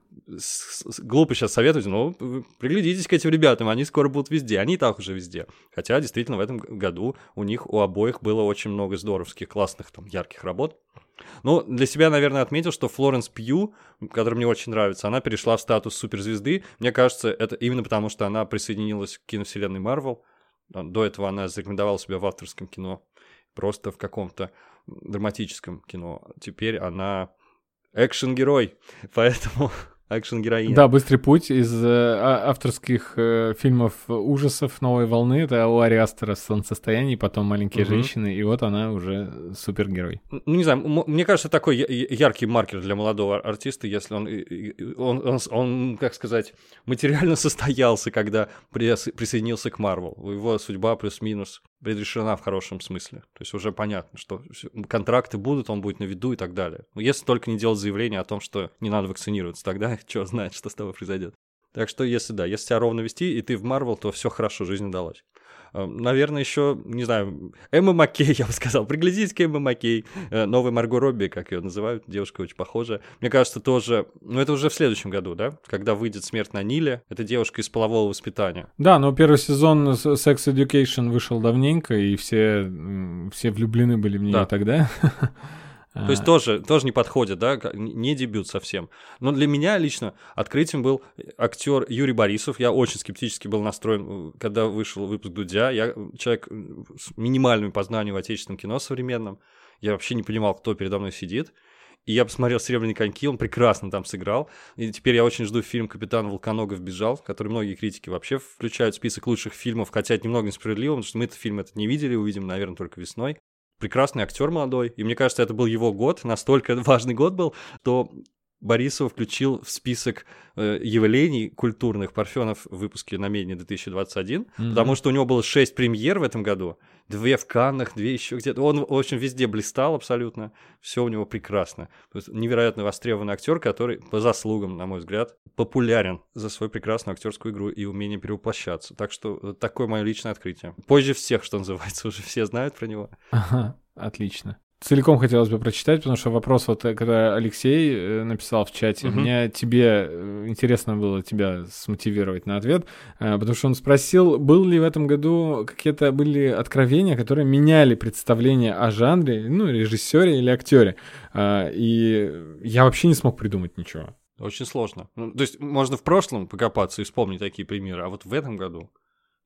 Глупо сейчас советовать, но приглядитесь к этим ребятам, они скоро будут везде, они и так уже везде. Хотя, действительно, в этом году у них, у обоих было очень много здоровских, классных, там, ярких работ. Ну, для себя, наверное, отметил, что Флоренс Пью, которая мне очень нравится, она перешла в статус суперзвезды. Мне кажется, это именно потому, что она присоединилась к киновселенной Марвел. До этого она зарекомендовала себя в авторском кино, просто в каком-то драматическом кино. Теперь она экшен-герой, [laughs] поэтому экшен-героиня. Да, быстрый путь из э, а- авторских э, фильмов ужасов новой волны. Это у Ари Астера «Солнцестояние», потом «Маленькие Мгм. женщины», и вот она уже супергерой. Ну, не знаю, мне кажется, такой яркий маркер для молодого ар- артиста, если он, он, он, он, как сказать, материально [laughs] состоялся, когда прис- присоединился к Марвел. Его судьба плюс-минус предрешена в хорошем смысле. То есть уже понятно, что контракты будут, он будет на виду и так далее. Если только не делать заявление о том, что не надо вакцинироваться, тогда что знает, что с тобой произойдет. Так что, если да, если тебя ровно вести, и ты в Марвел, то все хорошо, жизнь удалась. Э, Наверное, еще, не знаю, Эмма Маккей, [laughs] я бы сказал. Приглядитесь к Эмма Маккей. Э, Новая Марго Робби, как ее называют. Девушка очень похожая. Мне кажется, тоже... Ну, это уже в следующем году, да? Когда выйдет «Смерть на Ниле». Это девушка из полового воспитания. Да, но первый сезон Sex Education вышел давненько, и все, все влюблены были в нее Да. тогда. [laughs] То есть тоже, тоже не подходит, да? Не дебют совсем. Но для меня лично открытием был актер Юрий Борисов. Я очень скептически был настроен, э, когда вышел выпуск Дудя. Я э, человек э, с минимальными познаниями в отечественном кино современном. Я вообще не понимал, кто передо мной сидит. И я посмотрел «Серебряные коньки», он прекрасно там сыграл. И теперь я очень жду фильм «Капитан Волконогов бежал», который многие критики вообще включают в список лучших фильмов, хотя это немного несправедливо, потому что мы этот фильм этот не видели, увидим, наверное, только весной. Прекрасный актер молодой, и мне кажется, это был его год, настолько [laughs] важный год был, то Борисова включил в список э, явлений культурных Парфенов в выпуске намедни 2021, потому что у него было 6 премьер в этом году, две в Каннах, две еще где-то. Он, в общем, везде блистал абсолютно, все у него прекрасно. То есть невероятно востребованный актер, который по заслугам, на мой взгляд, популярен за свою прекрасную актерскую игру и умение перевоплощаться. Так что э, такое мое личное открытие. Позже всех, что называется, [laughs] уже все знают про него. Ага, отлично. Целиком хотелось бы прочитать, потому что вопрос, вот э, когда Алексей э, написал в чате, Мгм. мне тебе э, интересно было тебя смотивировать на ответ, потому что он спросил, был ли в этом году какие-то были откровения, которые меняли представление о жанре, ну, режиссере или актере. А, И я вообще не смог придумать ничего. Очень сложно. Ну, то есть можно в прошлом покопаться и вспомнить такие примеры, а вот в этом году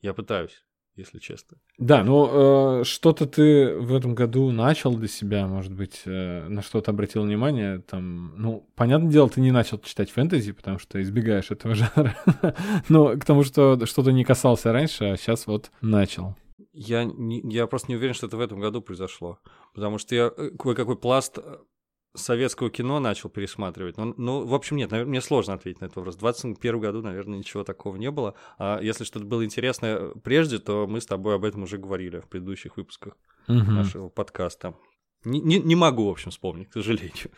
я пытаюсь. Если честно. Да, ну э, что-то ты в этом году начал для себя, может быть, э, на что-то обратил внимание. Там, ну, понятное дело, ты не начал читать фэнтези, потому что избегаешь этого [laughs] жанра. Но к тому, что что-то не касался раньше, а сейчас вот начал. Я, не, я просто не уверен, что это в этом году произошло. Потому что я э, кое-какой пласт э, советского кино начал пересматривать. Ну, ну в общем, нет, наверное, мне сложно ответить на этот вопрос. В 2021 году, наверное, ничего такого не было. А если что-то было интересное прежде, то мы с тобой об этом уже говорили в предыдущих выпусках угу. нашего подкаста. Не, не, не могу, в общем, вспомнить, к сожалению.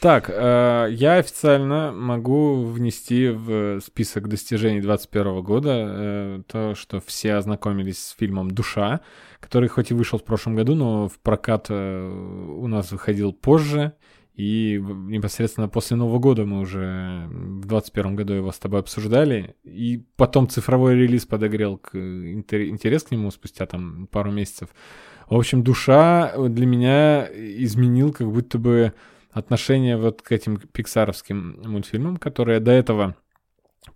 Так, э, я официально могу внести в список достижений 2021 года э, то, что все ознакомились с фильмом «Душа», который хоть и вышел в прошлом году, но в прокат э, у нас выходил позже, и непосредственно после Нового года мы уже в 2021 году его с тобой обсуждали. И потом цифровой релиз подогрел к интерес к нему спустя там пару месяцев. В общем, душа для меня изменил как будто бы отношение вот к этим пиксаровским мультфильмам, которые до этого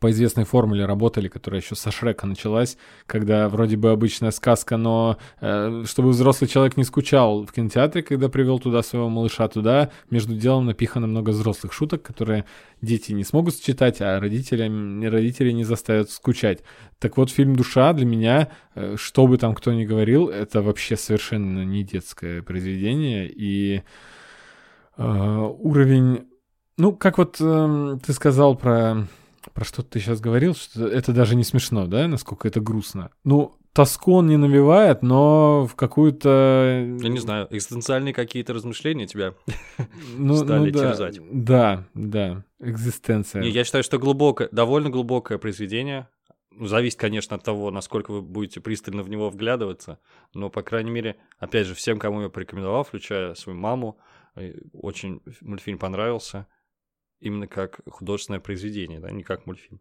по известной формуле работали, которая еще со Шрека началась, когда вроде бы обычная сказка, но э, чтобы взрослый человек не скучал в кинотеатре, когда привел туда своего малыша туда, между делом напихано много взрослых шуток, которые дети не смогут читать, а родителям, родители не заставят скучать. Так вот, фильм «Душа» для меня, э, что бы там кто ни говорил, это вообще совершенно не детское произведение, и э, уровень... Ну, как вот э, ты сказал про про что ты сейчас говорил, что это даже не смешно, да, насколько это грустно. Ну, тоску он не навевает, но в какую-то... Я не знаю, экзистенциальные какие-то размышления тебя [laughs] ну, стали ну, да, терзать. Да, да, экзистенция. Не, я считаю, что глубокое, довольно глубокое произведение. Ну, зависит, конечно, от того, насколько вы будете пристально в него вглядываться. Но, по крайней мере, опять же, всем, кому я порекомендовал, включая свою маму, э, очень мультфильм понравился именно как художественное произведение, да, не как мультфильм.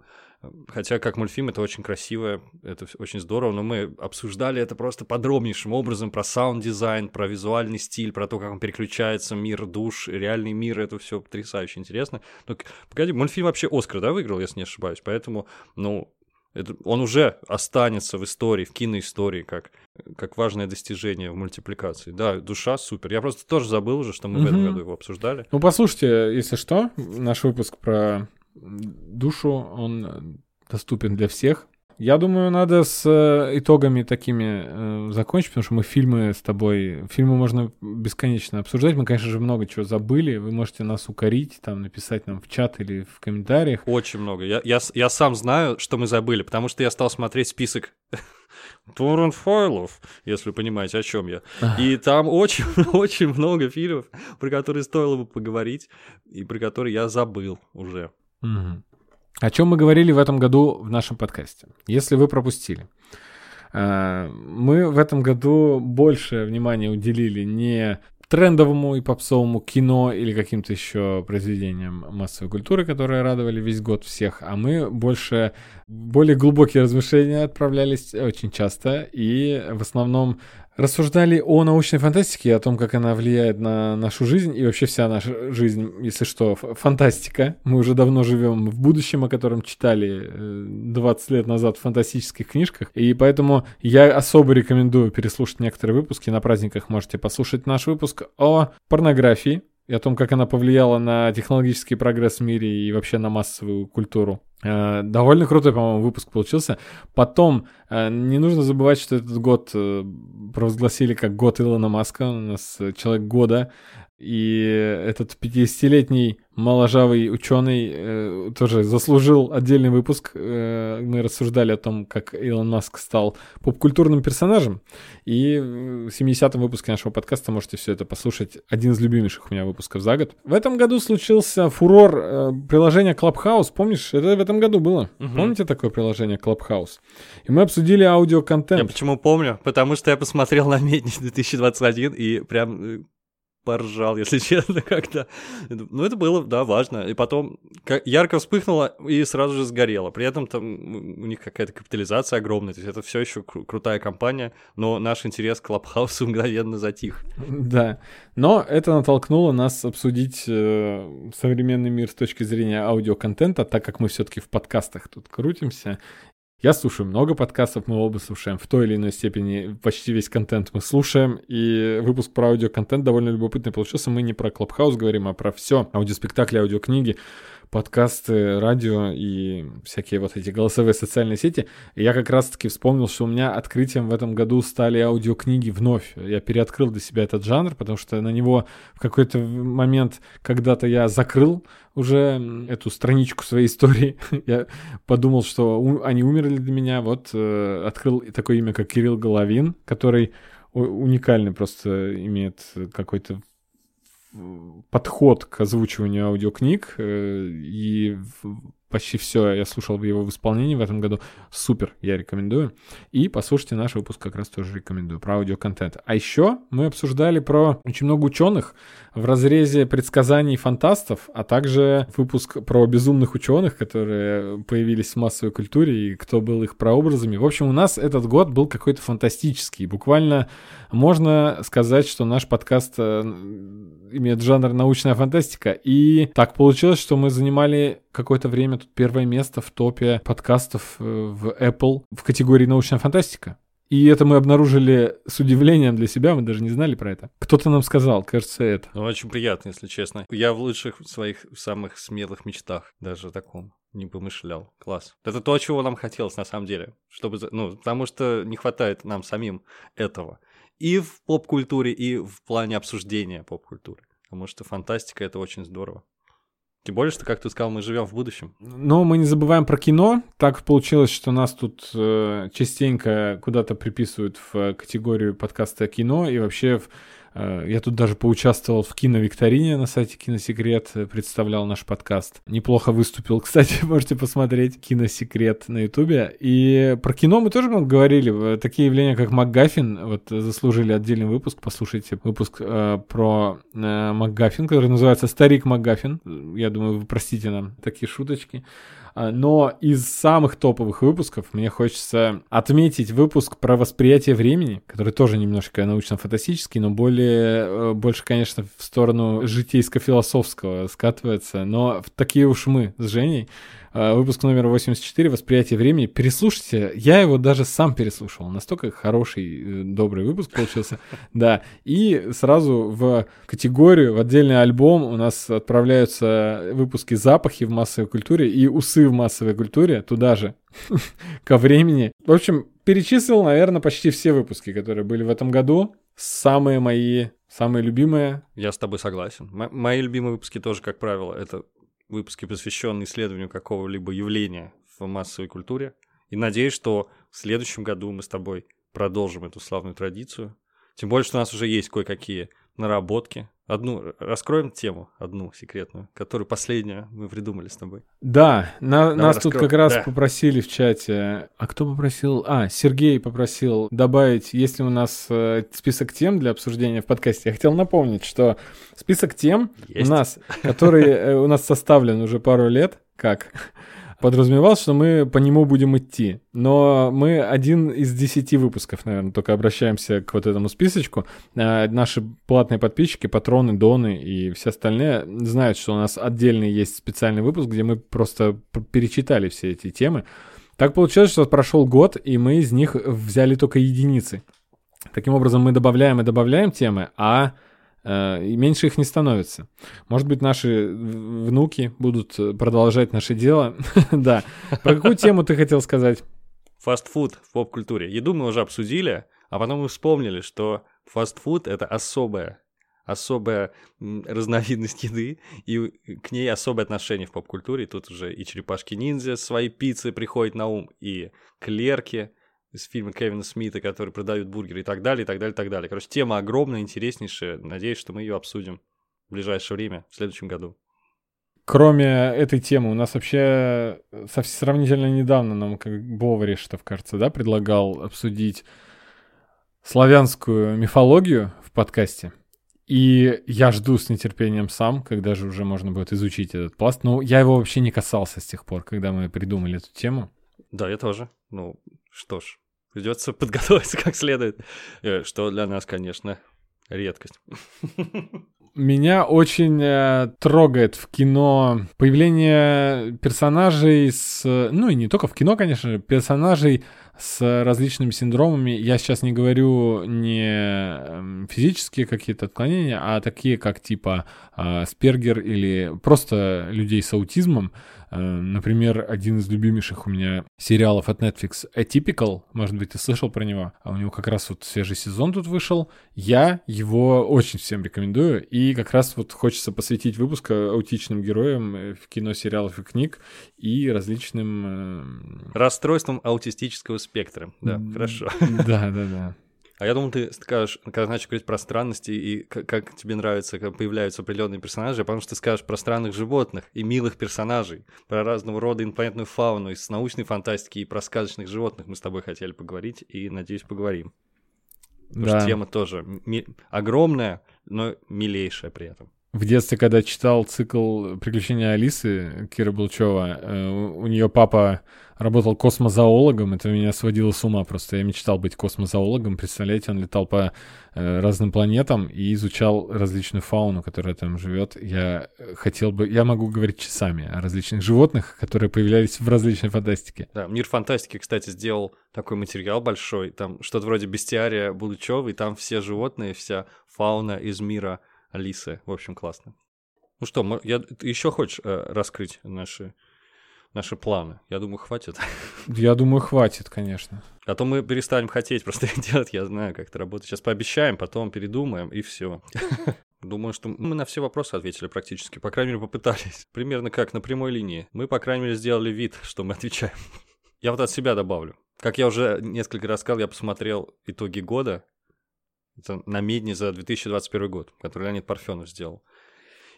Хотя как мультфильм это очень красиво, это очень здорово, но мы обсуждали это просто подробнейшим образом про саунд-дизайн, про визуальный стиль, про то, как он переключается, мир душ, реальный мир, это все потрясающе интересно. Но, погоди, мультфильм вообще Оскар, да, выиграл, если не ошибаюсь, поэтому, ну, это, он уже останется в истории, в киноистории, как, как важное достижение в мультипликации. Да, душа супер. Я просто тоже забыл уже, что мы угу. в этом году его обсуждали. Ну, послушайте, если что, наш выпуск про душу, он доступен для всех. Я думаю, надо с э, итогами такими э, закончить, потому что мы фильмы с тобой... Фильмы можно бесконечно обсуждать. Мы, конечно же, много чего забыли. Вы можете нас укорить, там, написать нам в чат или в комментариях. Очень много. Я, я, я сам знаю, что мы забыли, потому что я стал смотреть список [laughs] торрент файлов, если вы понимаете, о чем я. И там очень, [laughs] очень много фильмов, про которые стоило бы поговорить, и про которые я забыл уже. Угу. О чем мы говорили в этом году в нашем подкасте, если вы пропустили. Э, мы в этом году больше внимания уделили не трендовому и попсовому кино или каким-то еще произведениям массовой культуры, которые радовали весь год всех, а мы больше более глубокие размышления отправлялись очень часто и в основном рассуждали о научной фантастике, о том, как она влияет на нашу жизнь, и вообще вся наша жизнь, если что, фантастика. Мы уже давно живем в будущем, о котором читали 20 э, лет назад в фантастических книжках, и поэтому я особо рекомендую переслушать некоторые выпуски. На праздниках можете послушать наш выпуск о порнографии, и о том, как она повлияла на технологический прогресс в мире и вообще на массовую культуру. Э, довольно крутой, по-моему, выпуск получился. Потом, э, не нужно забывать, что этот год э, провозгласили как год Илона Маска. У нас человек года. И этот 50-летний моложавый ученый э, тоже заслужил отдельный выпуск. Э, мы рассуждали о том, как Илон Маск стал поп-культурным персонажем. И в 70-м выпуске нашего подкаста можете все это послушать. Один из любимейших у меня выпусков за год. В этом году случился фурор э, приложения Clubhouse. Помнишь, это в этом году было. Угу. Помните такое приложение Clubhouse? И мы обсудили аудиоконтент. Я почему помню? Потому что я посмотрел на Медни 2021 и прям э, поржал, [laughs] если честно, когда... Ну, это было, да, важно. И потом ярко вспыхнуло и сразу же сгорело. При этом там у них какая-то капитализация огромная. То есть это все еще кру- крутая компания, но наш интерес к Клабхаусу [laughs] мгновенно затих. Да. Но это натолкнуло нас обсудить э, современный мир с точки зрения аудиоконтента, так как мы все-таки в подкастах тут крутимся. Я слушаю много подкастов, мы оба слушаем в той или иной степени почти весь контент мы слушаем, и выпуск про аудиоконтент довольно любопытный получился. Мы не про Клабхаус говорим, а про все аудиоспектакли, аудиокниги, подкасты, радио и всякие вот эти голосовые социальные сети. И я как раз-таки вспомнил, что у меня открытием в этом году стали аудиокниги вновь. Я переоткрыл для себя этот жанр, потому что на него в какой-то момент когда-то я закрыл уже эту страничку своей истории. [laughs] я подумал, что они умерли для меня. Вот э, открыл такое имя, как Кирилл Головин, который уникальный просто имеет какой-то подход к озвучиванию аудиокниг, э, и почти все я слушал в его в исполнении в этом году. Супер, я рекомендую. И послушайте наш выпуск, как раз тоже рекомендую, про аудиоконтент. А еще мы обсуждали про очень много ученых в разрезе предсказаний фантастов, а также выпуск про безумных ученых, которые появились в массовой культуре, и кто был их прообразами. В общем, у нас этот год был какой-то фантастический. Буквально можно сказать, что наш подкаст э, имеет жанр научная фантастика. И так получилось, что мы занимали какое-то время тут первое место в топе подкастов э, в Apple в категории научная фантастика. И это мы обнаружили с удивлением для себя, мы даже не знали про это. Кто-то нам сказал, кажется, это. Ну, очень приятно, если честно. Я в лучших своих самых смелых мечтах даже таком не помышлял. Класс. Это то, чего нам хотелось на самом деле. Чтобы, ну, потому что не хватает нам самим этого. И в поп-культуре, и в плане обсуждения поп-культуры. Потому что фантастика — это очень здорово. Тем более, что, как ты сказал, мы живем в будущем. Но мы не забываем про кино. Так получилось, что нас тут э, частенько куда-то приписывают в категорию подкаста кино. И вообще в- э, я тут даже поучаствовал в киновикторине на сайте Киносекрет, э, представлял наш подкаст. Неплохо выступил, [laughs] кстати, можете посмотреть Киносекрет на Ютубе. И про кино мы тоже много говорили. Э, Такие явления, как МакГаффин, вот э, заслужили отдельный выпуск. Послушайте выпуск э, про э, МакГаффин, который называется «Старик МакГаффин». Я думаю, вы простите нам такие шуточки. А, Но из самых топовых выпусков мне хочется отметить выпуск про восприятие времени, который тоже немножко научно-фантастический, но более, э, больше, конечно, в сторону житейско-философского скатывается. Но такие уж мы с Женей. Э, Выпуск номер 84 «Восприятие времени». Переслушайте. Я его даже сам переслушал. Настолько хороший, э, добрый выпуск получился. [laughs] Да. И сразу в категорию, в отдельный альбом у нас отправляются выпуски «Запахи в массовой культуре» и «Усы в массовой культуре» туда же, [laughs] ко времени. В общем, перечислил, наверное, почти все выпуски, которые были в этом году. Самые мои, самые любимые. Я с тобой согласен. М- мои любимые выпуски тоже, как правило, это выпуски, посвященные исследованию какого-либо явления в массовой культуре. И надеюсь, что в следующем году мы с тобой продолжим эту славную традицию. Тем более, что у нас уже есть кое-какие наработки. Одну раскроем тему, одну секретную, которую последнюю мы придумали с тобой. Да, на- нас тут раскрой. как раз Да. попросили в чате. А кто попросил? А, Сергей попросил добавить, если у нас э, список тем для обсуждения в подкасте. Я хотел напомнить, что список тем Есть. у нас, который э, у нас составлен уже пару лет, как подразумевал, что мы по нему будем идти. Но мы один из десяти выпусков, наверное, только обращаемся к вот этому списочку. А Наши платные подписчики, патроны, доны и все остальные знают, что у нас отдельный есть специальный выпуск, где мы просто перечитали все эти темы. Так получилось, что прошел год, и мы из них взяли только единицы. Таким образом, мы добавляем и добавляем темы, а э, и меньше их не становится. Может быть, наши внуки будут э, продолжать наше дело. [laughs] Да. Про какую тему ты хотел сказать? Фастфуд в поп-культуре. Еду мы уже обсудили, а потом мы вспомнили, что фастфуд — это особая, особая разновидность еды, и к ней особое отношение в поп-культуре. Тут уже и черепашки-ниндзя свои пиццы приходят на ум, и клерки из фильма Кевина Смита, которые продают бургеры и так далее, и так далее, и так далее. Короче, тема огромная, интереснейшая. Надеюсь, что мы ее обсудим в ближайшее время, в следующем году. Кроме этой темы, у нас вообще совсем сравнительно недавно нам как Бовариштов, кажется, да, предлагал обсудить славянскую мифологию в подкасте. И я жду с нетерпением сам, когда же уже можно будет изучить этот пласт. Но я его вообще не касался с тех пор, когда мы придумали эту тему. Да, я тоже. Ну, что ж, придется подготовиться [laughs] как следует. Э, Что для нас, конечно, редкость. Меня очень э, трогает в кино появление персонажей с... Ну и не только в кино, конечно же, персонажей с различными синдромами. Я сейчас не говорю не эм, физические какие-то отклонения, а такие, как типа э, Спергер или просто людей с аутизмом. Э, например, один из любимейших у меня сериалов от Netflix Atypical, может быть, ты слышал про него, а у него как раз вот свежий сезон тут вышел. Я его очень всем рекомендую, и как раз вот хочется посвятить выпуск аутичным героям э, в кино, сериалов и книг и различным... Э... Расстройством аутистического спектра, да, хорошо. [laughs] Да, да, да. А я думал, ты скажешь, когда начал говорить про странности и как, как тебе нравится, как появляются определенные персонажи, потому что ты скажешь про странных животных и милых персонажей, про разного рода инопланетную фауну из научной фантастики и про сказочных животных мы с тобой хотели поговорить и, надеюсь, поговорим. Потому да. что тема тоже огромная, но милейшая при этом. В детстве, когда читал цикл «Приключения Алисы» Кира Булчева, э, у нее папа работал космозоологом, это меня сводило с ума просто. Я мечтал быть космозоологом, представляете, он летал по э, разным планетам и изучал различную фауну, которая там живет. Я хотел бы, я могу говорить часами о различных животных, которые появлялись в различной фантастике. Да, Мир фантастики, кстати, сделал такой материал большой, там что-то вроде бестиария Булычева, и там все животные, вся фауна из мира Алисы. В общем, классно. Ну что, я, ты еще хочешь э, раскрыть наши наши планы. Я думаю, хватит. [laughs] Я думаю, хватит, конечно. А то мы перестанем хотеть просто делать, я знаю, как это работает. Сейчас пообещаем, потом передумаем, и все. [laughs] Думаю, что мы на все вопросы ответили практически. По крайней мере, попытались. [laughs] Примерно как на прямой линии. Мы, по крайней мере, сделали вид, что мы отвечаем. Я вот от себя добавлю. Как я уже несколько раз сказал, я посмотрел итоги года. Это на медне за 2021 год, который Леонид Парфенов сделал.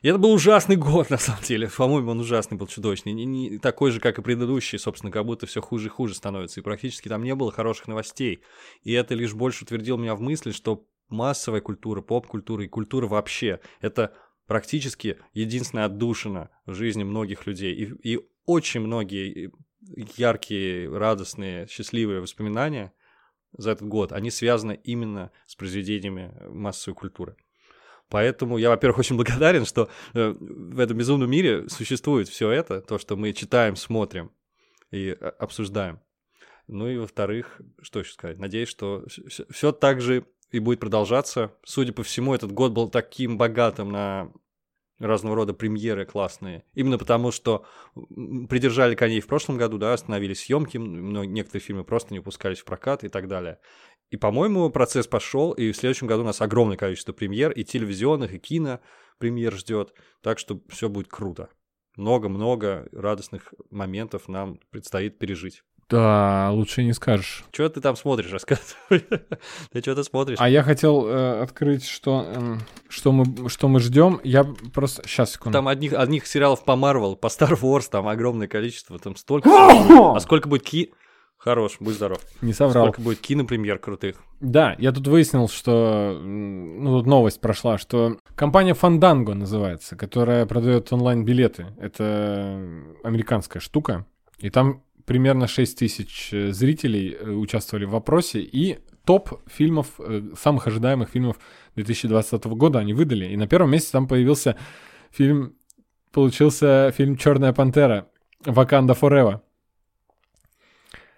И это был ужасный год, [laughs] на самом деле. По-моему, он ужасный был, чудовищный. Не, не такой же, как и предыдущий, собственно, как будто все хуже и хуже становится. И практически там не было хороших новостей. И это лишь больше утвердило меня в мысли, что массовая культура, поп-культура и культура вообще — это практически единственная отдушина в жизни многих людей. И, и очень многие яркие, радостные, счастливые воспоминания за этот год, они связаны именно с произведениями массовой культуры. Поэтому я, во-первых, очень благодарен, что э, в этом безумном мире существует все это, то, что мы читаем, смотрим и э, обсуждаем. Ну и, во-вторых, что еще сказать? Надеюсь, что все так же и будет продолжаться. Судя по всему, этот год был таким богатым на разного рода премьеры классные. Именно потому, что придержали коней в прошлом году, да, остановились съемки, но некоторые фильмы просто не выпускались в прокат и так далее. И, по-моему, процесс пошел, и в следующем году у нас огромное количество премьер, и телевизионных, и кино премьер ждет, так что все будет круто. Много-много радостных моментов нам предстоит пережить. Да, лучше не скажешь. Что ты там смотришь, рассказывай. [laughs] ты что-то смотришь. А я хотел э, открыть, что, э, что, мы, что мы ждем. Я просто... Сейчас, секунду. Там одних, одних сериалов по Marvel, по Star Wars, там огромное количество, там столько... а сколько будет ки... Хорош, будь здоров. Не соврал. Сколько будет кинопремьер крутых. Да, я тут выяснил, что... Ну, тут новость прошла, что компания Fandango называется, которая продает онлайн-билеты. Это американская штука. И там примерно 6 тысяч э, зрителей э, участвовали в вопросе, и топ фильмов, э, самых ожидаемых фильмов 2020 года они выдали. И на первом месте там появился фильм, получился фильм «Черная пантера», «Ваканда Forever».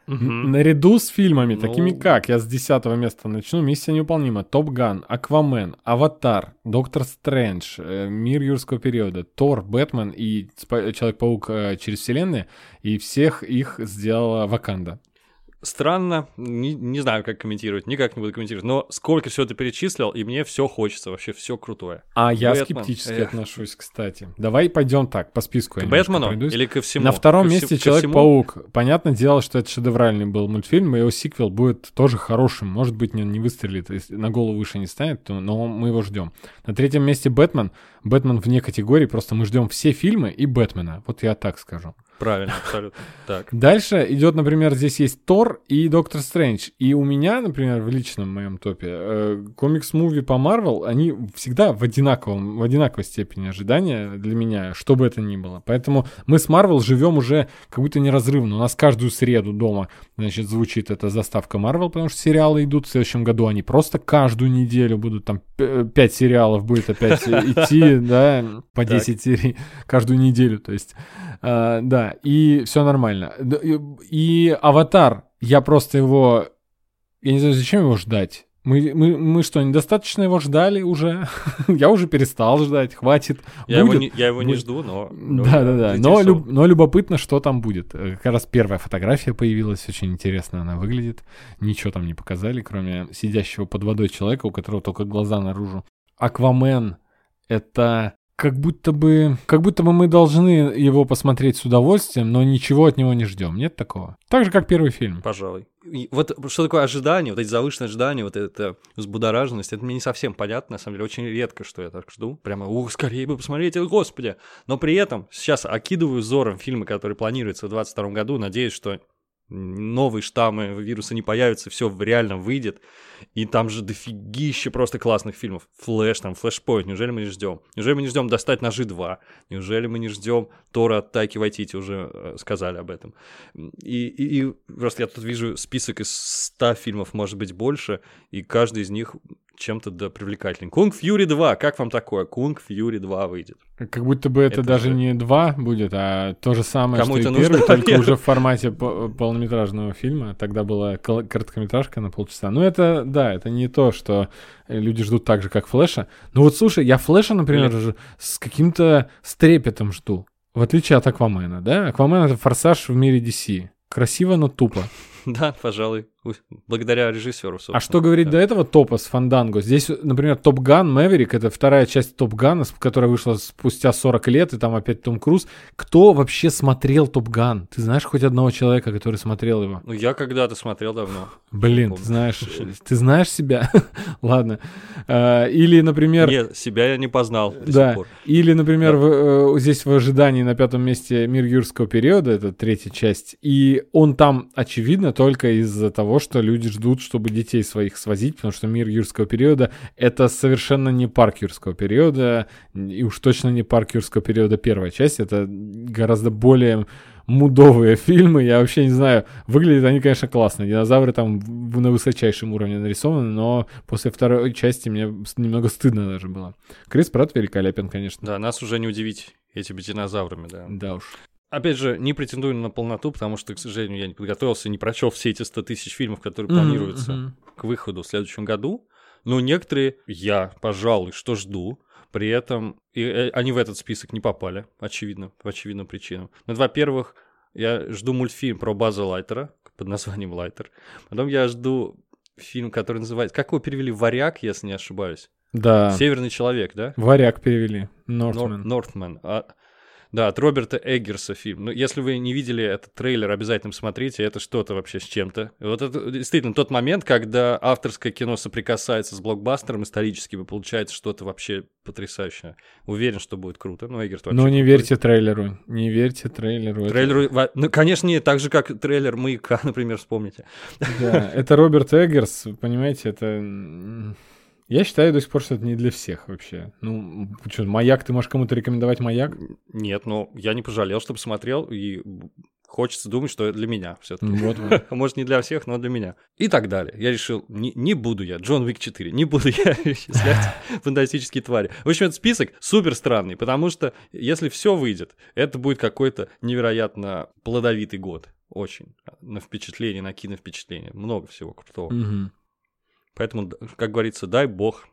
Угу. Наряду с фильмами, ну... такими как, я с десятого места начну, «Миссия невыполнима», «Топ Ган», «Аквамен», «Аватар», «Доктор Стрэндж», э, «Мир юрского периода», «Тор», «Бэтмен» и «Человек-паук э, через вселенные», и всех их сделала «Ваканда». Странно, не, не знаю, как комментировать, никак не буду комментировать, но сколько все ты перечислил, и мне все хочется, вообще все крутое. А я Бэтмен, скептически эх. отношусь, кстати. Давай пойдем так, по списку. К Бэтмену или ко всему? На втором ко месте Человек-паук. Понятное дело, что это шедевральный был мультфильм, и его сиквел будет тоже хорошим. Может быть, он не выстрелит, если на голову выше не станет, то, но мы его ждем. На третьем месте Бэтмен. Бэтмен вне категории, просто мы ждем все фильмы и Бэтмена. Вот я так скажу. Правильно, абсолютно. Так. Дальше идет, например, здесь есть Тор и Доктор Стрэндж. И у меня, например, в личном моем топе э, комикс-муви по Марвел, они всегда в одинаковом, в одинаковой степени ожидания для меня, что бы это ни было. Поэтому мы с Марвел живем уже как будто неразрывно. У нас каждую среду дома, значит, звучит эта заставка Марвел, потому что сериалы идут в следующем году. Они просто каждую неделю будут там 5 сериалов будет опять [laughs] идти, да, по 10 серий каждую неделю. То есть, э, да, и все нормально. И и Аватар, я просто его... Я не знаю, зачем его ждать. Мы, мы, мы что, недостаточно его ждали уже? [laughs] я уже перестал ждать, хватит. Я его, Будет. не, я его не жду, но... но Да, да, да. Но, люб- но любопытно, что там будет. Э, Как раз первая фотография появилась, очень интересно она выглядит. Ничего там не показали, кроме сидящего под водой человека, у которого только глаза наружу. Аквамен — это как будто бы, как будто бы мы должны его посмотреть с удовольствием, но ничего от него не ждем. Нет такого? Так же, как первый фильм. Пожалуй. И вот что такое ожидание, вот эти завышенные ожидания, вот эта взбудораженность, это мне не совсем понятно, на самом деле, очень редко, что я так жду. Прямо, ух, скорее бы посмотреть, господи. Но при этом сейчас окидываю взором фильмы, которые планируются в 2022 году, надеюсь, что новые штаммы вируса не появятся, все реально выйдет. И там же дофигища просто классных фильмов. Флэш, там, Flashpoint, неужели мы не ждем? Неужели мы не ждем достать ножи 2? Неужели мы не ждем Тора от Тайки Вайтити, уже э, сказали об этом. И, и, и просто я тут вижу список из 100 фильмов, может быть, больше, и каждый из них чем-то да привлекательный. Kung Fury 2, как вам такое? Kung Fury 2 выйдет. Как будто бы это, Это даже же- не два будет, а то же самое, Кому что и первый, нужно, только [laughs] уже в формате по- полнометражного фильма. Тогда была короткометражка на полчаса. Ну, это, да, это не то, что люди ждут так же, как Флэша. Ну вот, слушай, я Флэша, например, же с каким-то трепетом жду. В отличие от Аквамена, да? Аквамен — это форсаж в мире DC. Красиво, но тупо. [laughs] Да, пожалуй, благодаря режиссеру. А что говорить до этого топа с Фанданго? Здесь, например, Top Gun Maverick, это вторая часть Top Gun а, которая вышла спустя 40 лет, и там опять Том Круз. Кто вообще смотрел Top Gun? Ты знаешь хоть одного человека, который смотрел его? Ну, я когда-то смотрел давно. [laughs] Блин, ты знаешь, [laughs] ты знаешь себя? Ладно. А, Или, например... Нет, себя я не познал до Да. сих пор. Или, например, в- э, здесь в ожидании на пятом месте «Мир юрского периода», это третья часть, и он там, очевидно, только из-за того, что люди ждут, чтобы детей своих свозить, потому что «Мир юрского периода» — это совершенно не парк юрского периода, и уж точно не парк юрского периода первая часть, это гораздо более мудовые [laughs] фильмы, я вообще не знаю, выглядят они, конечно, классно, динозавры там на высочайшем уровне нарисованы, но после второй части мне немного стыдно даже было. Крис Пратт великолепен, конечно. Да, нас уже не удивить этими динозаврами, да. Да уж. Опять же, не претендую на полноту, потому что, к сожалению, я не подготовился, не прочел все эти 100 тысяч фильмов, которые планируются мгм. к выходу в следующем году. Но некоторые я, пожалуй, что жду. При этом и, э, они в этот список не попали, очевидно, по очевидным причинам. Ну, во-первых, я жду мультфильм про База Лайтера под названием Лайтер. Потом я жду фильм, который называется... Как его перевели? «Варяг», если не ошибаюсь. Да. «Северный человек», да? Варяг перевели. Нор- Нортмен. Нортмен. А, да, от Роберта Эггерса фильм. Ну, если вы не видели этот трейлер, обязательно посмотрите. Это что-то вообще с чем-то. Вот это действительно тот момент, когда авторское кино соприкасается с блокбастером историческим, и получается что-то вообще потрясающее. Уверен, что будет круто. Ну, Эггерт вообще Но не крутой. верьте трейлеру. Не верьте трейлеру. Это- Трейлеру, во- ну, конечно, нет, так же, как трейлер «Маяка», [laughs] например, вспомните. Да, это Роберт Эггерс, понимаете, это... Я считаю до сих пор, что это не для всех вообще. Ну, что, маяк, ты можешь кому-то рекомендовать маяк? Нет, но я не пожалел, что посмотрел, и хочется думать, что это для меня все таки Вот, вот. [laughs] Может, не для всех, но для меня. И так далее. Я решил, не, не буду я, Джон Уик 4, не буду я [laughs] исчислять [laughs] фантастические твари. В общем, этот список супер странный, потому что если все выйдет, это будет какой-то невероятно плодовитый год. Очень. На впечатление, на киновпечатление. Много всего крутого. Мгм. Поэтому, как говорится, дай бог.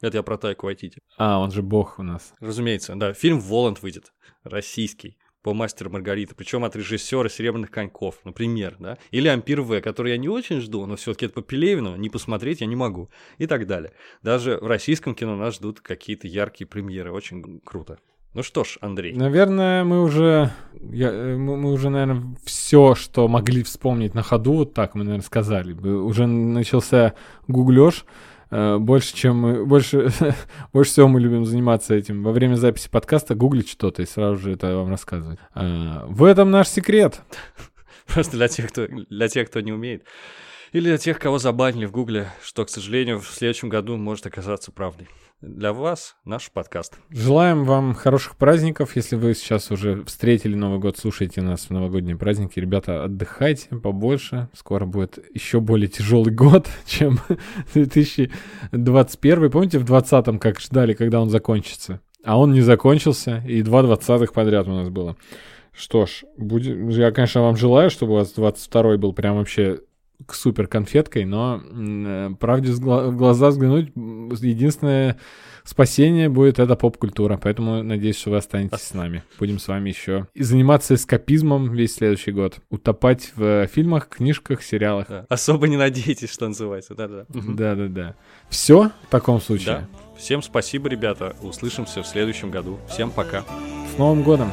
Это я про Тайку Вайтити. А, он же бог у нас. Разумеется, да. Фильм «Воланд» выйдет. Российский. По мастеру Маргарита. Причем от режиссера Серебряных коньков, например, да. Или Ампир В, который я не очень жду, но все-таки это по Пелевину, не посмотреть я не могу. И так далее. Даже в российском кино нас ждут какие-то яркие премьеры. Очень круто. Ну что ж, Андрей. Наверное, мы уже, я- э, мы, мы уже, наверное, все, что могли вспомнить на ходу, вот так мы, наверное, сказали. Уже начался гуглеж. э, больше, чем мы, больше, [laughs] больше всего мы любим заниматься этим. Во время записи подкаста гуглить что-то и сразу же это вам рассказывать. А, в этом наш секрет. [laughs] Просто для тех, кто, для тех, кто не умеет. Или для тех, кого забанили в Гугле, что, к сожалению, в следующем году может оказаться правдой. Для вас наш подкаст. Желаем вам хороших праздников. Если вы сейчас уже встретили Новый год, слушаете нас в новогодние праздники. Ребята, отдыхайте побольше. Скоро будет еще более тяжелый год, [laughs] чем [laughs] 2021. Помните, в 2020-м как ждали, когда он закончится? А он не закончился, и два двадцатых подряд у нас было. Что ж, будет... я, конечно, вам желаю, чтобы у вас 22-й был прям вообще к супер конфеткой, но э, правде в глаза взглянуть, единственное спасение будет это поп-культура. Поэтому надеюсь, что вы останетесь с нами. Будем с вами еще и заниматься эскапизмом весь следующий год. Утопать в фильмах, книжках, сериалах. Да. Особо не надейтесь, что называется. Да-да. Да-да-да. Все в таком случае. Да. Всем спасибо, ребята. Услышимся в следующем году. Всем пока. С Новым годом!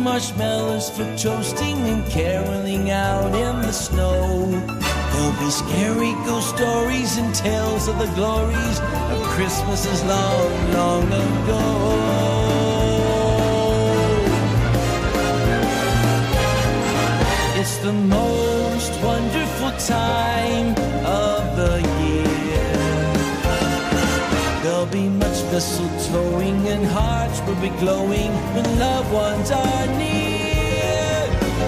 marshmallows for toasting, and caroling out in the snow. There'll be scary ghost stories and tales of the glories of Christmases long, long ago. It's the most wonderful time mistletoeing and hearts will be glowing when loved ones are near.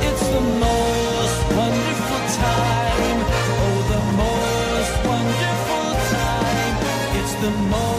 It's the most wonderful time. Oh, the most wonderful time. It's the most